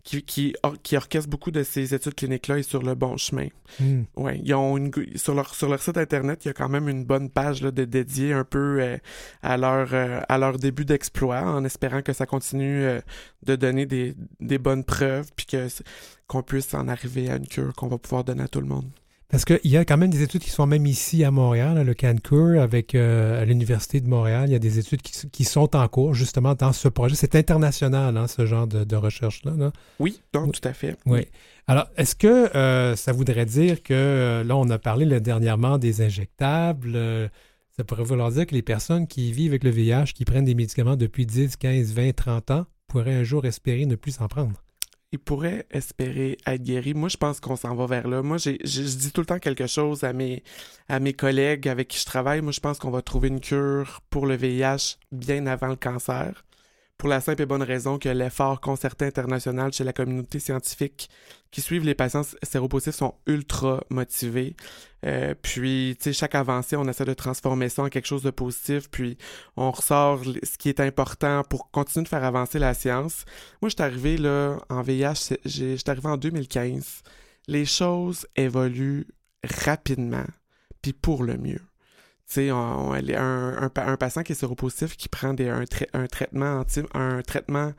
qui, qui, qui, orchestre beaucoup de ces études cliniques-là, est sur le bon chemin. Hmm. Ouais, ils ont une, sur, leur, sur leur site internet, il y a quand même une bonne page là, de dédiée un peu euh, à, leur, euh, à leur début d'exploit, en espérant que ça continue de donner des, des bonnes preuves, puis que qu'on puisse en arriver à une cure qu'on va pouvoir donner à tout le monde. Parce qu'il y a quand même des études qui sont même ici à Montréal, le CanCur, avec euh, à l'Université de Montréal. Il y a des études qui, sont en cours justement dans ce projet. C'est international, hein, ce genre de, recherche-là. Oui, donc tout à fait. Oui. Alors, est-ce que euh, ça voudrait dire que euh, là, on a parlé dernièrement des injectables? ça pourrait vouloir dire que les personnes qui vivent avec le VIH, qui prennent des médicaments depuis 10, 15, 20, 30 ans, pourraient un jour espérer ne plus s'en prendre? Il pourrait espérer être guéri. Moi, je pense qu'on s'en va vers là. Moi, je dis tout le temps quelque chose à mes, à mes collègues avec qui je travaille. Moi, je pense qu'on va trouver une cure pour le VIH bien avant le cancer pour la simple et bonne raison que l'effort concerté international chez la communauté scientifique qui suivent les patients séropositifs sont ultra motivés. Euh, puis, tu sais, chaque avancée, on essaie de transformer ça en quelque chose de positif, puis on ressort ce qui est important pour continuer de faire avancer la science. Moi, je suis arrivé là en VIH, je suis arrivé en 2015. Les choses évoluent rapidement, puis pour le mieux Sais, un, un, patient qui est séropositif qui prend des, un, un, traitement anti, un traitement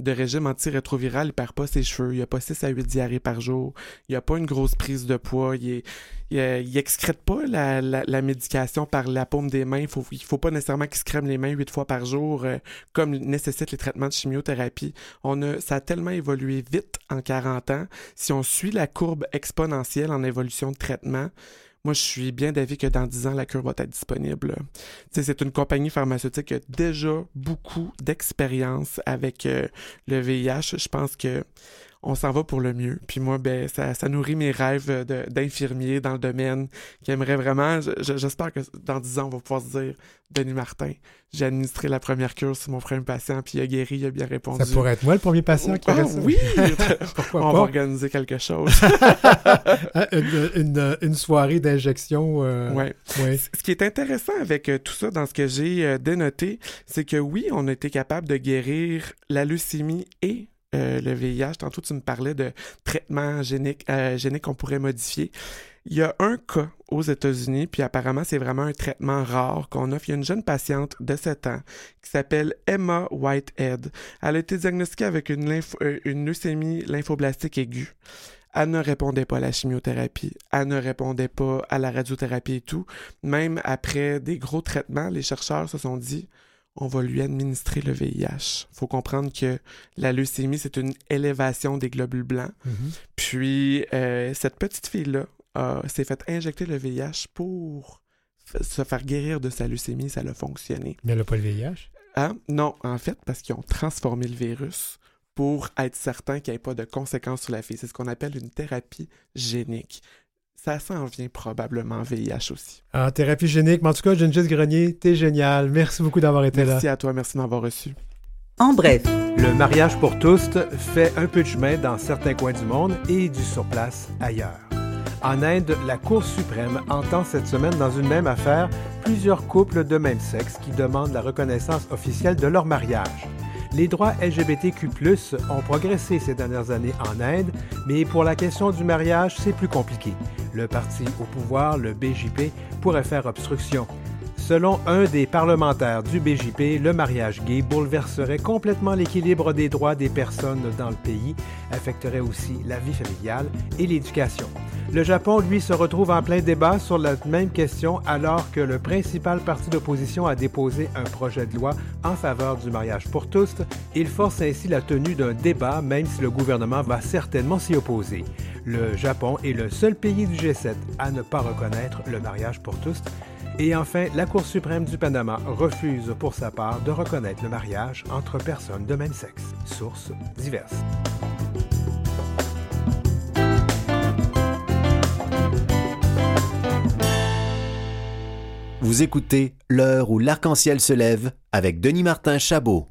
de régime antirétroviral, il perd pas ses cheveux, il a pas 6 à 8 diarrhées par jour, il a pas une grosse prise de poids, il, il, excrète pas la, la, médication par la paume des mains, il faut, il faut pas nécessairement qu'il se crème les mains 8 fois par jour euh, comme nécessitent les traitements de chimiothérapie. On a, ça a tellement évolué vite en 40 ans. Si on suit la courbe exponentielle en évolution de traitement, moi, je suis bien d'avis que dans 10 ans, la cure va être disponible. c'est une compagnie pharmaceutique qui a déjà beaucoup d'expérience avec euh, le VIH. Je pense que on s'en va pour le mieux. Puis moi, ben, ça, ça nourrit mes rêves d'infirmier dans le domaine qui aimerait vraiment. J'espère que dans 10 ans, on va pouvoir se dire Denis Martin, j'ai administré la première cure sur mon premier patient, puis il a guéri, il a bien répondu. Ça pourrait être moi le premier patient qui ah, Oui (laughs) Pourquoi On va organiser quelque chose. (laughs) Ah, une, une, soirée d'injection. Euh... Ouais. Ce qui est intéressant avec euh, tout ça, dans ce que j'ai euh, dénoté, c'est que oui, on a été capable de guérir la leucémie et euh, le VIH. Tantôt, tu me parlais de traitement génique, euh, génique qu'on pourrait modifier. Il y a un cas aux États-Unis, puis apparemment, c'est vraiment un traitement rare qu'on offre. Il y a une jeune patiente de 7 ans qui s'appelle Emma Whitehead. Elle a été diagnostiquée avec une, euh, une leucémie lymphoblastique aiguë. Elle ne répondait pas à la chimiothérapie, elle ne répondait pas à la radiothérapie et tout. Même après des gros traitements, les chercheurs se sont dit on va lui administrer le VIH. faut comprendre que la leucémie, c'est une élévation des globules blancs. Mhm. Puis, euh, cette petite fille-là s'est fait injecter le VIH pour se faire guérir de sa leucémie. Ça a fonctionné. Mais elle n'a pas le VIH? Ah, non, en fait, parce qu'ils ont transformé le virus pour être certain qu'il n'y ait pas de conséquences sur la fille. C'est ce qu'on appelle une thérapie génique ça s'en vient probablement VIH aussi. Ah, thérapie génique. Mais en tout cas, Gengis Grenier, t'es génial. Merci beaucoup d'avoir été là. Merci à toi, merci d'avoir reçu. En bref. Le mariage pour tous fait un peu de chemin dans certains coins du monde et du surplace ailleurs. En Inde, la Cour suprême entend cette semaine dans une même affaire plusieurs couples de même sexe qui demandent la reconnaissance officielle de leur mariage. Les droits LGBTQ ont progressé ces dernières années en Inde, mais pour la question du mariage, c'est plus compliqué. Le parti au pouvoir, le BJP, pourrait faire obstruction. Selon un des parlementaires du BJP, le mariage gay bouleverserait complètement l'équilibre des droits des personnes dans le pays, affecterait aussi la vie familiale et l'éducation. Le Japon, lui, se retrouve en plein débat sur la même question alors que le principal parti d'opposition a déposé un projet de loi en faveur du mariage pour tous. Il force ainsi la tenue d'un débat même si le gouvernement va certainement s'y opposer. Le Japon est le seul pays du G7 à ne pas reconnaître le mariage pour tous. Et enfin, la Cour suprême du Panama refuse pour sa part de reconnaître le mariage entre personnes de même sexe. Sources diverses. Vous écoutez L'heure où l'arc-en-ciel se lève avec Denis Martin Chabot.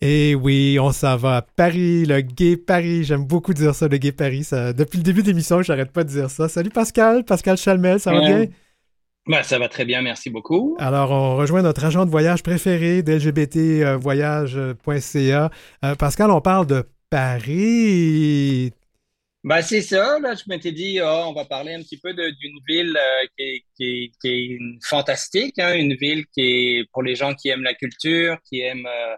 Et oui, on s'en va à Paris, le Gay Paris. J'aime beaucoup dire ça, le Gay Paris. Ça, depuis le début de l'émission, j'arrête pas de dire ça. Salut Pascal, Pascal Chalmel, ça va bien? Ben, ça va très bien, merci beaucoup. Alors, on rejoint notre agent de voyage préféré d'LGBTvoyage.ca. Euh, Pascal, on parle de Paris. Ben, c'est ça, là, je m'étais dit, oh, on va parler un petit peu d'une ville euh, qui, est, qui, fantastique, hein, une ville qui est pour les gens qui aiment la culture, qui aiment euh,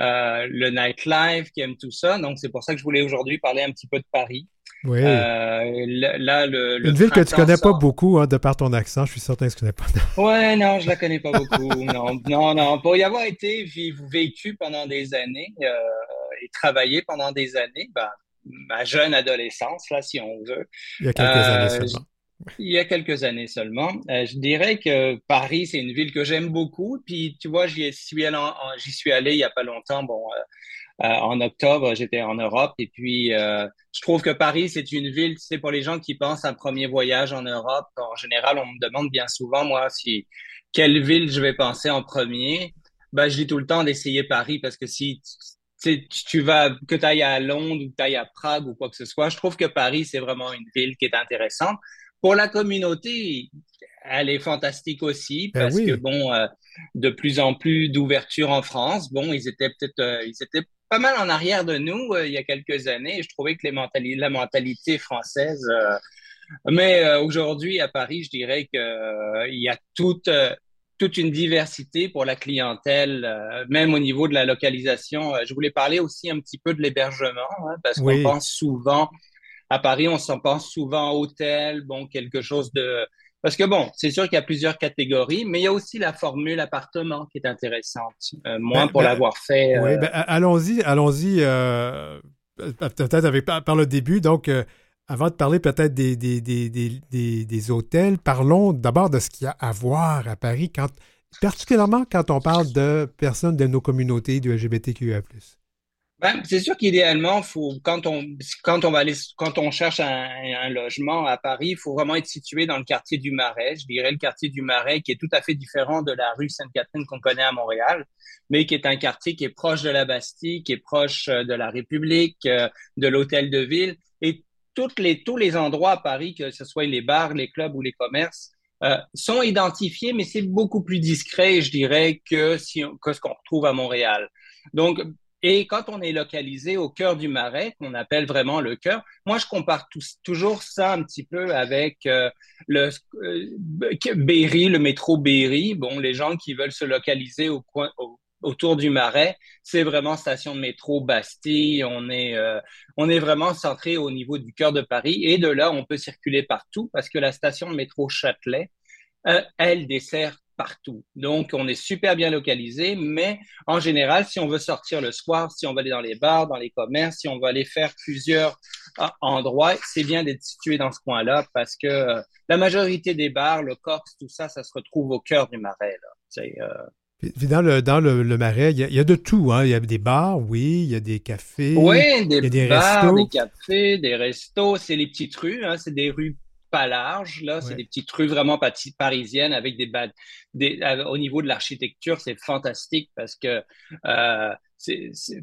euh, le nightlife, qui aiment tout ça. Donc, c'est pour ça que je voulais aujourd'hui parler un petit peu de Paris. Oui. là, le, une ville que tu connais pas beaucoup, hein, de par ton accent, je suis certain que tu connais pas. (laughs) ouais, non, je la connais pas beaucoup. non, non, non. Pour y avoir été vécu pendant des années et travaillé pendant des années, ben, ma jeune adolescence, là, si on veut. Il y a quelques années euh, seulement. Il y a quelques années seulement. Euh, je dirais que Paris, c'est une ville que j'aime beaucoup. Puis, tu vois, j'y suis, allé, j'y suis allé il y a pas longtemps. Bon, euh, en octobre, j'étais en Europe. Et puis, je trouve que Paris, c'est une ville, c'est pour les gens qui pensent à un premier voyage en Europe. En général, on me demande bien souvent, moi, si quelle ville je vais penser en premier. Ben, je dis tout le temps d'essayer Paris parce que si tu vas, que tu ailles à Londres ou que tu ailles à Prague ou quoi que ce soit, je trouve que Paris, c'est vraiment une ville qui est intéressante. Pour la communauté, elle est fantastique aussi ben parce que, bon, euh, de plus en plus d'ouverture en France. Bon, ils étaient peut-être, euh, ils étaient pas mal en arrière de nous euh, il y a quelques années. je trouvais que les la mentalité française. mais aujourd'hui, à Paris, je dirais qu'il y a toute toute une diversité pour la clientèle, euh, même au niveau de la localisation. Euh, je voulais parler aussi un petit peu de l'hébergement, hein, parce qu'on pense souvent, à Paris, on s'en pense souvent hôtel, bon, quelque chose de... Parce que bon, c'est sûr qu'il y a plusieurs catégories, mais il y a aussi la formule appartement qui est intéressante, euh, moins ben, pour ben, l'avoir fait. Oui, ben, allons-y, allons-y, peut-être avec, par le début. Donc, avant de parler peut-être des, des, des, des, hôtels, parlons d'abord de ce qu'il y a à voir à Paris, quand, particulièrement quand on parle de personnes de nos communautés du LGBTQIA+. Ben, c'est sûr qu'idéalement, faut, quand, on, quand, on va aller, quand on cherche un, logement à Paris, il faut vraiment être situé dans le quartier du Marais. Je dirais le quartier du Marais qui est tout à fait différent de la rue Sainte-Catherine qu'on connaît à Montréal, mais qui est un quartier qui est proche de la Bastille, qui est proche euh, de la République, euh, de l'Hôtel de Ville. Et toutes les, tous les endroits à Paris, que ce soit les bars, les clubs ou les commerces, euh, sont identifiés, mais c'est beaucoup plus discret, je dirais, que, si, que ce qu'on retrouve à Montréal. Donc, et quand on est localisé au cœur du marais, qu'on appelle vraiment le cœur, moi je compare toujours ça un petit peu avec euh, le euh, Berry, le métro Berry. Bon, les gens qui veulent se localiser autour du Marais, c'est vraiment station de métro Bastille. On est, euh, on est vraiment centré au niveau du cœur de Paris et de là, on peut circuler partout parce que la station de métro Châtelet, elle dessert partout. Donc, on est super bien localisé, mais en général, si on veut sortir le soir, si on va aller dans les bars, dans les commerces, si on va aller faire plusieurs euh, endroits, c'est bien d'être situé dans ce coin-là parce que la majorité des bars, le Corse, tout ça, ça se retrouve au cœur du Marais. Là dans le, dans le, marais, il y, a, de tout. Hein. Il y a des bars, oui, il y a des cafés. Oui, des, des bars, des cafés, des restos. C'est les petites rues, hein. c'est des rues pas larges, là. C'est des petites rues vraiment parisiennes avec des, des au niveau de l'architecture, c'est fantastique parce que euh,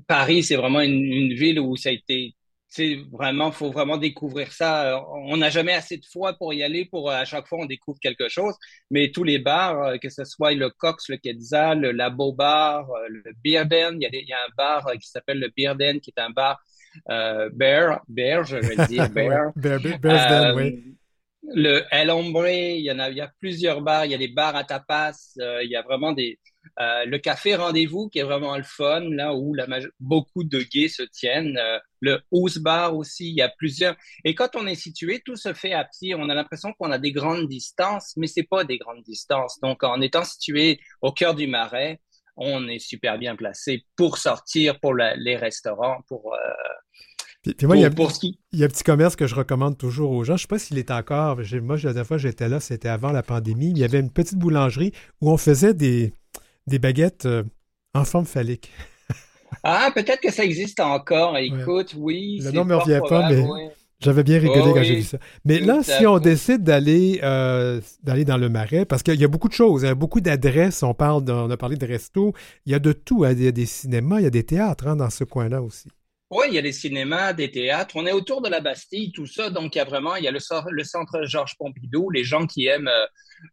Paris, c'est vraiment une, une, ville où ça a été c'est vraiment, faut vraiment découvrir ça. On n'a jamais assez de fois pour y aller. Pour à chaque fois, on découvre quelque chose. Mais tous les bars, euh, que ce soit le Cox, le Quetzal, le Labo Bar, euh, le Bearden, il y a, il y a un bar euh, qui s'appelle le Bearden, qui est un bar euh, bear, bear, je vais dire (laughs) bear. bear, oui le El Hombre, il y en a, il y a plusieurs bars, il y a des bars à tapas, il y a vraiment des, euh, le café rendez-vous qui est vraiment le fun, là où beaucoup de gays se tiennent. Euh, le house bar aussi, il y a plusieurs. Et quand on est situé, tout se fait à pied. On a l'impression qu'on a des grandes distances, mais c'est pas des grandes distances. Donc, en étant situé au cœur du marais, on est super bien placé pour sortir, pour les restaurants, pour. Euh, moi, il, y a, il y a un petit commerce que je recommande toujours aux gens. Je ne sais pas s'il est encore. Moi, la dernière fois j'étais là, c'était avant la pandémie. Il y avait une petite boulangerie où on faisait des, des baguettes euh, en forme phallique. (laughs) ah, peut-être que ça existe encore. Écoute, oui. Le nom ne me revient pas, mais j'avais bien rigolé quand j'ai vu ça. Mais là, si on décide d'aller euh, d'aller dans le marais, parce qu'il y a beaucoup de choses, il y a beaucoup d'adresses, on, parle on a parlé de restos, il y a de tout. Hein. Il y a des cinémas, il y a des théâtres hein, dans ce coin-là aussi. Oui, il y a des cinémas, des théâtres? On est autour de la Bastille, tout ça. Donc, il y a vraiment, il y a le, le centre Georges Pompidou, les gens qui aiment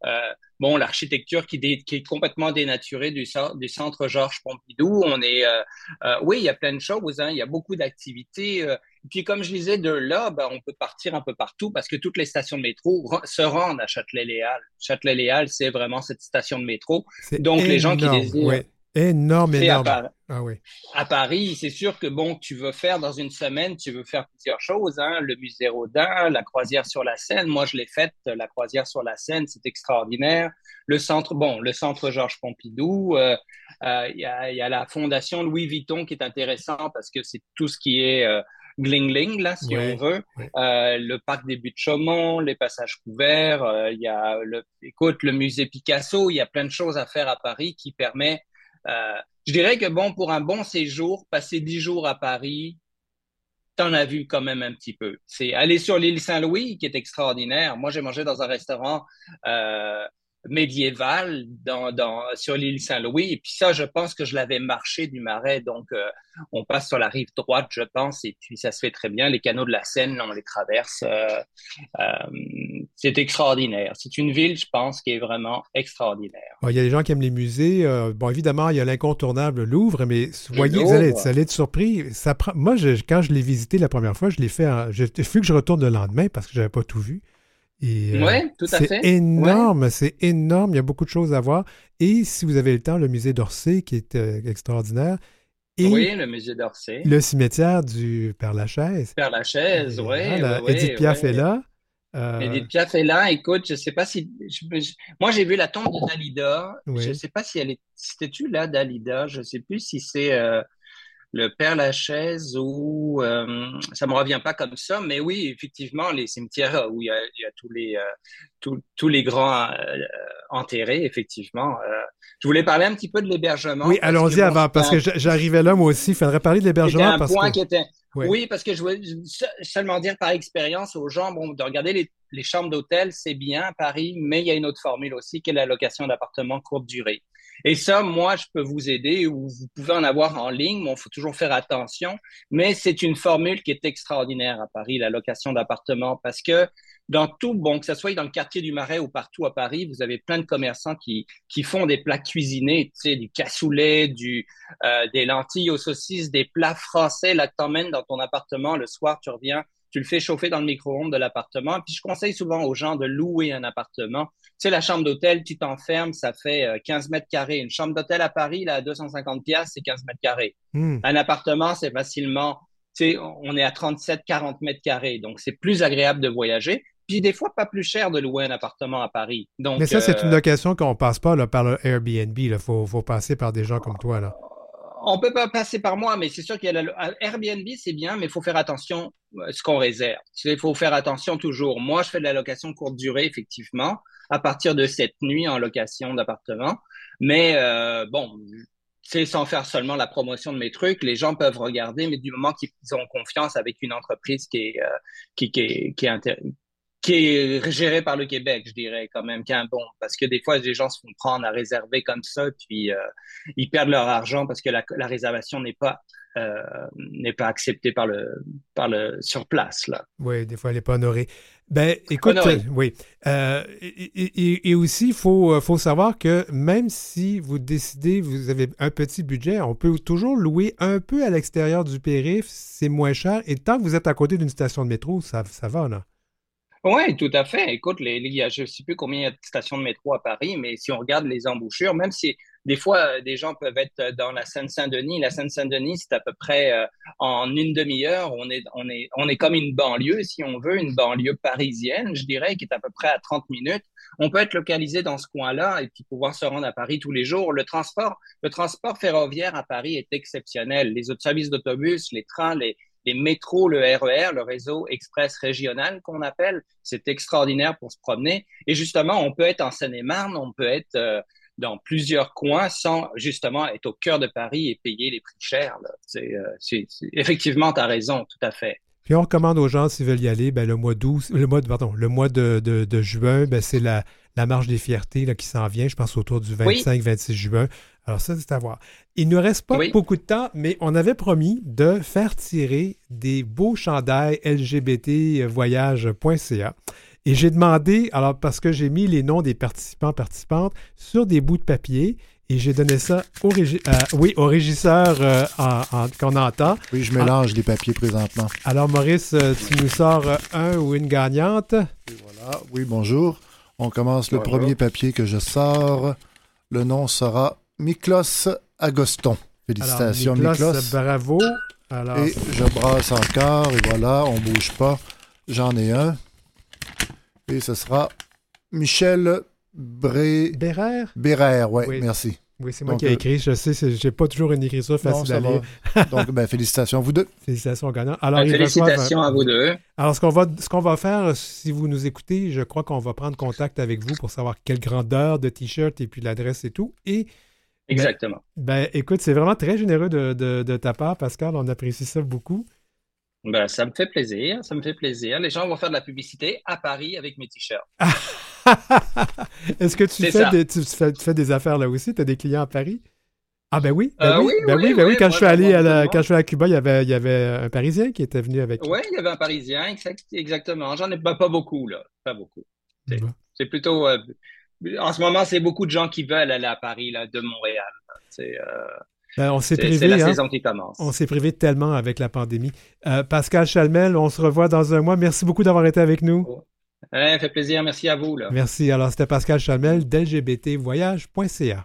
euh, bon, l'architecture qui, qui, est complètement dénaturée du, du centre Georges Pompidou. On est, euh, euh, oui, il y a plein de choses. Hein, il y a beaucoup d'activités. Euh. puis comme je disais, de là, ben, on peut partir un peu partout parce que toutes les stations de métro se rendent à Châtelet-Léal. Châtelet-Léal, c'est vraiment cette station de métro. Donc les gens qui désirent Énorme, énorme. À, ah oui. à Paris, c'est sûr que bon, tu veux faire dans une semaine, tu veux faire plusieurs choses. Hein, le musée Rodin, la croisière sur la Seine. Moi, je l'ai faite, la croisière sur la Seine, c'est extraordinaire. Le centre, bon, le centre Georges Pompidou. Euh, euh, il euh, y, y, a, la fondation Louis Vuitton qui est intéressant parce que c'est tout ce qui est euh, gling-gling, là, si on veut. Euh, le parc des Buttes Chaumont, les passages couverts. Il y a, le, écoute, le musée Picasso. Il y a plein de choses à faire à Paris qui permet je dirais que bon, pour un bon séjour, passer dix jours à Paris, t'en as vu quand même un petit peu. C'est aller sur l'île Saint-Louis qui est extraordinaire. Moi, j'ai mangé dans un restaurant euh, médiéval dans, dans, sur l'île Saint-Louis. Et puis ça, je pense que je l'avais marché du marais. Donc, euh, on passe sur la rive droite, je pense, et puis ça se fait très bien. Les canaux de la Seine, on les traverse. Euh, euh, c'est extraordinaire. C'est une ville, je pense, qui est vraiment extraordinaire. il y a des gens qui aiment les musées. bon, évidemment, il y a l'incontournable Louvre, mais voyez, vous allez, être surpris. Ça Moi, quand je l'ai visité la première fois, je l'ai fait. En... J'ai que je retourne le lendemain parce que je n'avais pas tout vu. Euh, oui, tout à fait. C'est énorme, c'est énorme. Il y a beaucoup de choses à voir. Et si vous avez le temps, le musée d'Orsay, qui est euh, extraordinaire. Et oui, le musée d'Orsay. Le cimetière du Père Lachaise. Père Lachaise, oui. Edith Piaf est là. Euh... Edith Piaf est là. Écoute, je ne sais pas si. moi, j'ai vu la tombe de Dalida. Je ne sais pas si elle est. C'était-tu là, Dalida? Je ne sais plus si c'est. Euh, le Père Lachaise ou euh, ça me revient pas comme ça, mais oui, effectivement, les cimetières où il y a, il y a tous les euh, tous, les grands euh, enterrés, effectivement. Euh, je voulais parler un petit peu de l'hébergement. Oui, allons-y avant, parce que j'arrivais là moi aussi. Il faudrait parler de l'hébergement. un point qui était. Oui. parce que je voulais seulement dire par expérience aux gens, bon, de regarder les, les chambres d'hôtel, c'est bien à Paris, mais il y a une autre formule aussi, qui est la location d'appartements courte durée. Et ça, moi, je peux vous aider ou vous pouvez en avoir en ligne. Bon, il faut toujours faire attention. Mais c'est une formule qui est extraordinaire à Paris, la location d'appartements, parce que dans tout, bon, que ce soit dans le quartier du Marais ou partout à Paris, vous avez plein de commerçants qui, qui font des plats cuisinés, tu sais, du cassoulet, du, euh, des lentilles aux saucisses, des plats français, là, que t'emmènes dans ton appartement, le soir, tu reviens, tu le fais chauffer dans le micro-ondes de l'appartement. Puis je conseille souvent aux gens de louer un appartement. Tu sais, la chambre d'hôtel, tu t'enfermes, ça fait 15 euh, mètres carrés. Une chambre d'hôtel à Paris, là, à 250 pièces, c'est 15 mètres carrés. Hmm. Un appartement, c'est facilement, tu sais, on est à 37, 40 mètres carrés. Donc, c'est plus agréable de voyager. Puis des fois, pas plus cher de louer un appartement à Paris. Donc, Mais ça, c'est une euh, location qu'on passe pas là, par le Airbnb. Il faut, faut passer par des gens comme toi. là on peut pas passer par moi, mais c'est sûr qu'il y a la, Airbnb, c'est bien, mais il faut faire attention ce qu'on réserve. Il faut faire attention toujours. Moi, je fais de la location courte durée, effectivement, à partir de cette nuit en location d'appartement. Mais euh, bon, c'est sans faire seulement la promotion de mes trucs. Les gens peuvent regarder, mais du moment qu'ils ont confiance avec une entreprise qui est, euh, qui, qui, est, qui, est qui est géré par le Québec, je dirais quand même, qui est un bon, parce que des fois, les gens se font prendre à réserver comme ça, puis euh, ils perdent leur argent parce que la, la réservation n'est pas euh, n'est pas acceptée par le par le sur place là. Oui, des fois, elle n'est pas honorée. Ben, écoute, oui. Euh, et, et, aussi, il faut, faut savoir que même si vous décidez, vous avez un petit budget, on peut toujours louer un peu à l'extérieur du périph', c'est moins cher. Et tant que vous êtes à côté d'une station de métro, ça, ça va, là. Oui, tout à fait. Écoute, les, il y a, je ne sais plus combien il y a de stations de métro à Paris, mais si on regarde les embouchures, même si des fois, des gens peuvent être dans la Seine-Saint-Denis, la Seine-Saint-Denis, c'est à peu près euh, en une demi-heure, on est, on, est, on est comme une banlieue, si on veut, une banlieue parisienne, je dirais, qui est à peu près à 30 minutes. On peut être localisé dans ce coin-là et puis pouvoir se rendre à Paris tous les jours. Le transport, le transport ferroviaire à Paris est exceptionnel. Les autres services d'autobus, les trains, les, les métros, le RER, e le réseau express régional qu'on appelle. C'est extraordinaire pour se promener. Et justement, on peut être en Seine-et-Marne, on peut être euh, dans plusieurs coins sans justement être au cœur de Paris et payer les prix chers. C'est, euh, effectivement, tu as raison, tout à fait. Puis on recommande aux gens s'ils veulent y aller, ben, le mois d'août, le mois de, pardon, le mois de, de, juin, ben, c'est la, la marche des fiertés là, qui s'en vient, je pense autour du 25-26 juin. Alors ça, c'est à voir. Il ne reste pas beaucoup de temps, mais on avait promis de faire tirer des beaux chandails LGBT voyage.ca. Et j'ai demandé, alors parce que j'ai mis les noms des participants, participantes sur des bouts de papier, et j'ai donné ça au, euh, oui, au régisseur euh, qu'on entend. Oui, je mélange les papiers présentement. Alors, Maurice, euh, tu nous sors un ou une gagnante. voilà. Oui, bonjour. On commence le premier papier que je sors. Le nom sera Miklos Agoston. Félicitations, Miklos. Bravo. Et je brasse encore, et voilà, on bouge pas. J'en ai un. Et ce sera Michel Bré... Bérère? Bérère, ouais, oui, merci. Oui, c'est moi qui ai euh, écrit. Je sais, j'ai pas toujours une écriture facile à lire. (laughs) Donc, ben, félicitations à vous deux. (laughs) Félicitations au gagnant. Alors, ben, félicitations à vous deux. Alors, ce qu'on va, ce qu'on va faire, si vous nous écoutez, je crois qu'on va prendre contact avec vous pour savoir quelle grandeur de t-shirt et puis l'adresse et tout. Et Exactement. Ben, écoute, c'est vraiment très généreux de, de, ta part, Pascal. On apprécie ça beaucoup. Ben, ça me fait plaisir. Ça me fait plaisir. Les gens vont faire de la publicité à Paris avec mes t-shirts. (laughs) Est-ce que tu fais, des, tu, fais, des, affaires là aussi? Tu as des clients à Paris? Ah ben oui, ben, euh, oui, ben oui, ben oui, Quand, je suis allé à la, quand je suis à Cuba, il y, avait, il y avait un Parisien qui était venu avec. Oui, il y avait un Parisien, exactement. J'en ai pas, pas beaucoup, là. Pas beaucoup. C'est plutôt... Euh, en ce moment, c'est beaucoup de gens qui veulent aller à Paris là, de Montréal. C'est, euh, ben, on s'est privé. la hein. saison qui commence. On s'est privé tellement avec la pandémie. Euh, Pascal Chalmel, on se revoit dans un mois. Merci beaucoup d'avoir été avec nous. ça fait plaisir. Merci à vous. Là. Merci. Alors, c'était Pascal Chamel d'LGBTvoyage.ca.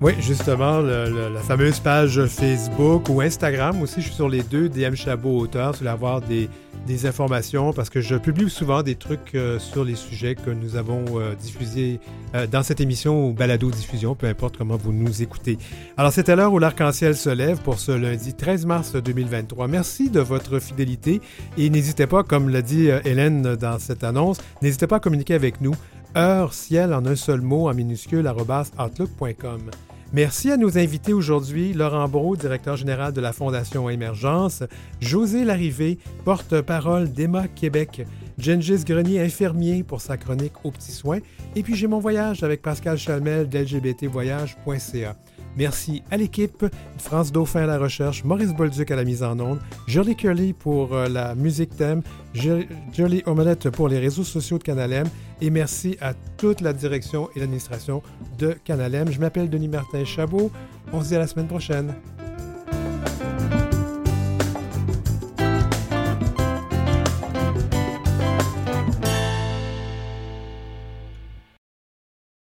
Oui, justement, la fameuse page Facebook ou Instagram aussi, je suis sur les deux, DM Chabot Auteur, sur avoir des, des informations parce que je publie souvent des trucs euh, sur les sujets que nous avons euh, diffusés euh, dans cette émission ou balado-diffusion, peu importe comment vous nous écoutez. Alors, c'est à l'heure où l'arc-en-ciel se lève pour ce lundi 13 mars 2023. Merci de votre fidélité et n'hésitez pas, comme l'a dit Hélène dans cette annonce, n'hésitez pas à communiquer avec nous. Heure ciel en un seul mot en minuscule outlook.com. Merci à nos invités aujourd'hui, Laurent Brault, directeur général de la Fondation Émergence, José Larrivé, porte-parole d'Emma Québec, Gengis Grenier, infirmier pour sa chronique aux petits soins, et puis j'ai mon voyage avec Pascal Chalmel d'LGBTvoyage.ca. Merci à l'équipe, France Dauphin à la recherche, Maurice Bolduc à la mise en onde, Jolie Curly pour euh, la musique thème, Jolie Omelette pour les réseaux sociaux de Canalem et merci à toute la direction et l'administration de Canalem. Je m'appelle Denis Martin Chabot. On se dit à la semaine prochaine.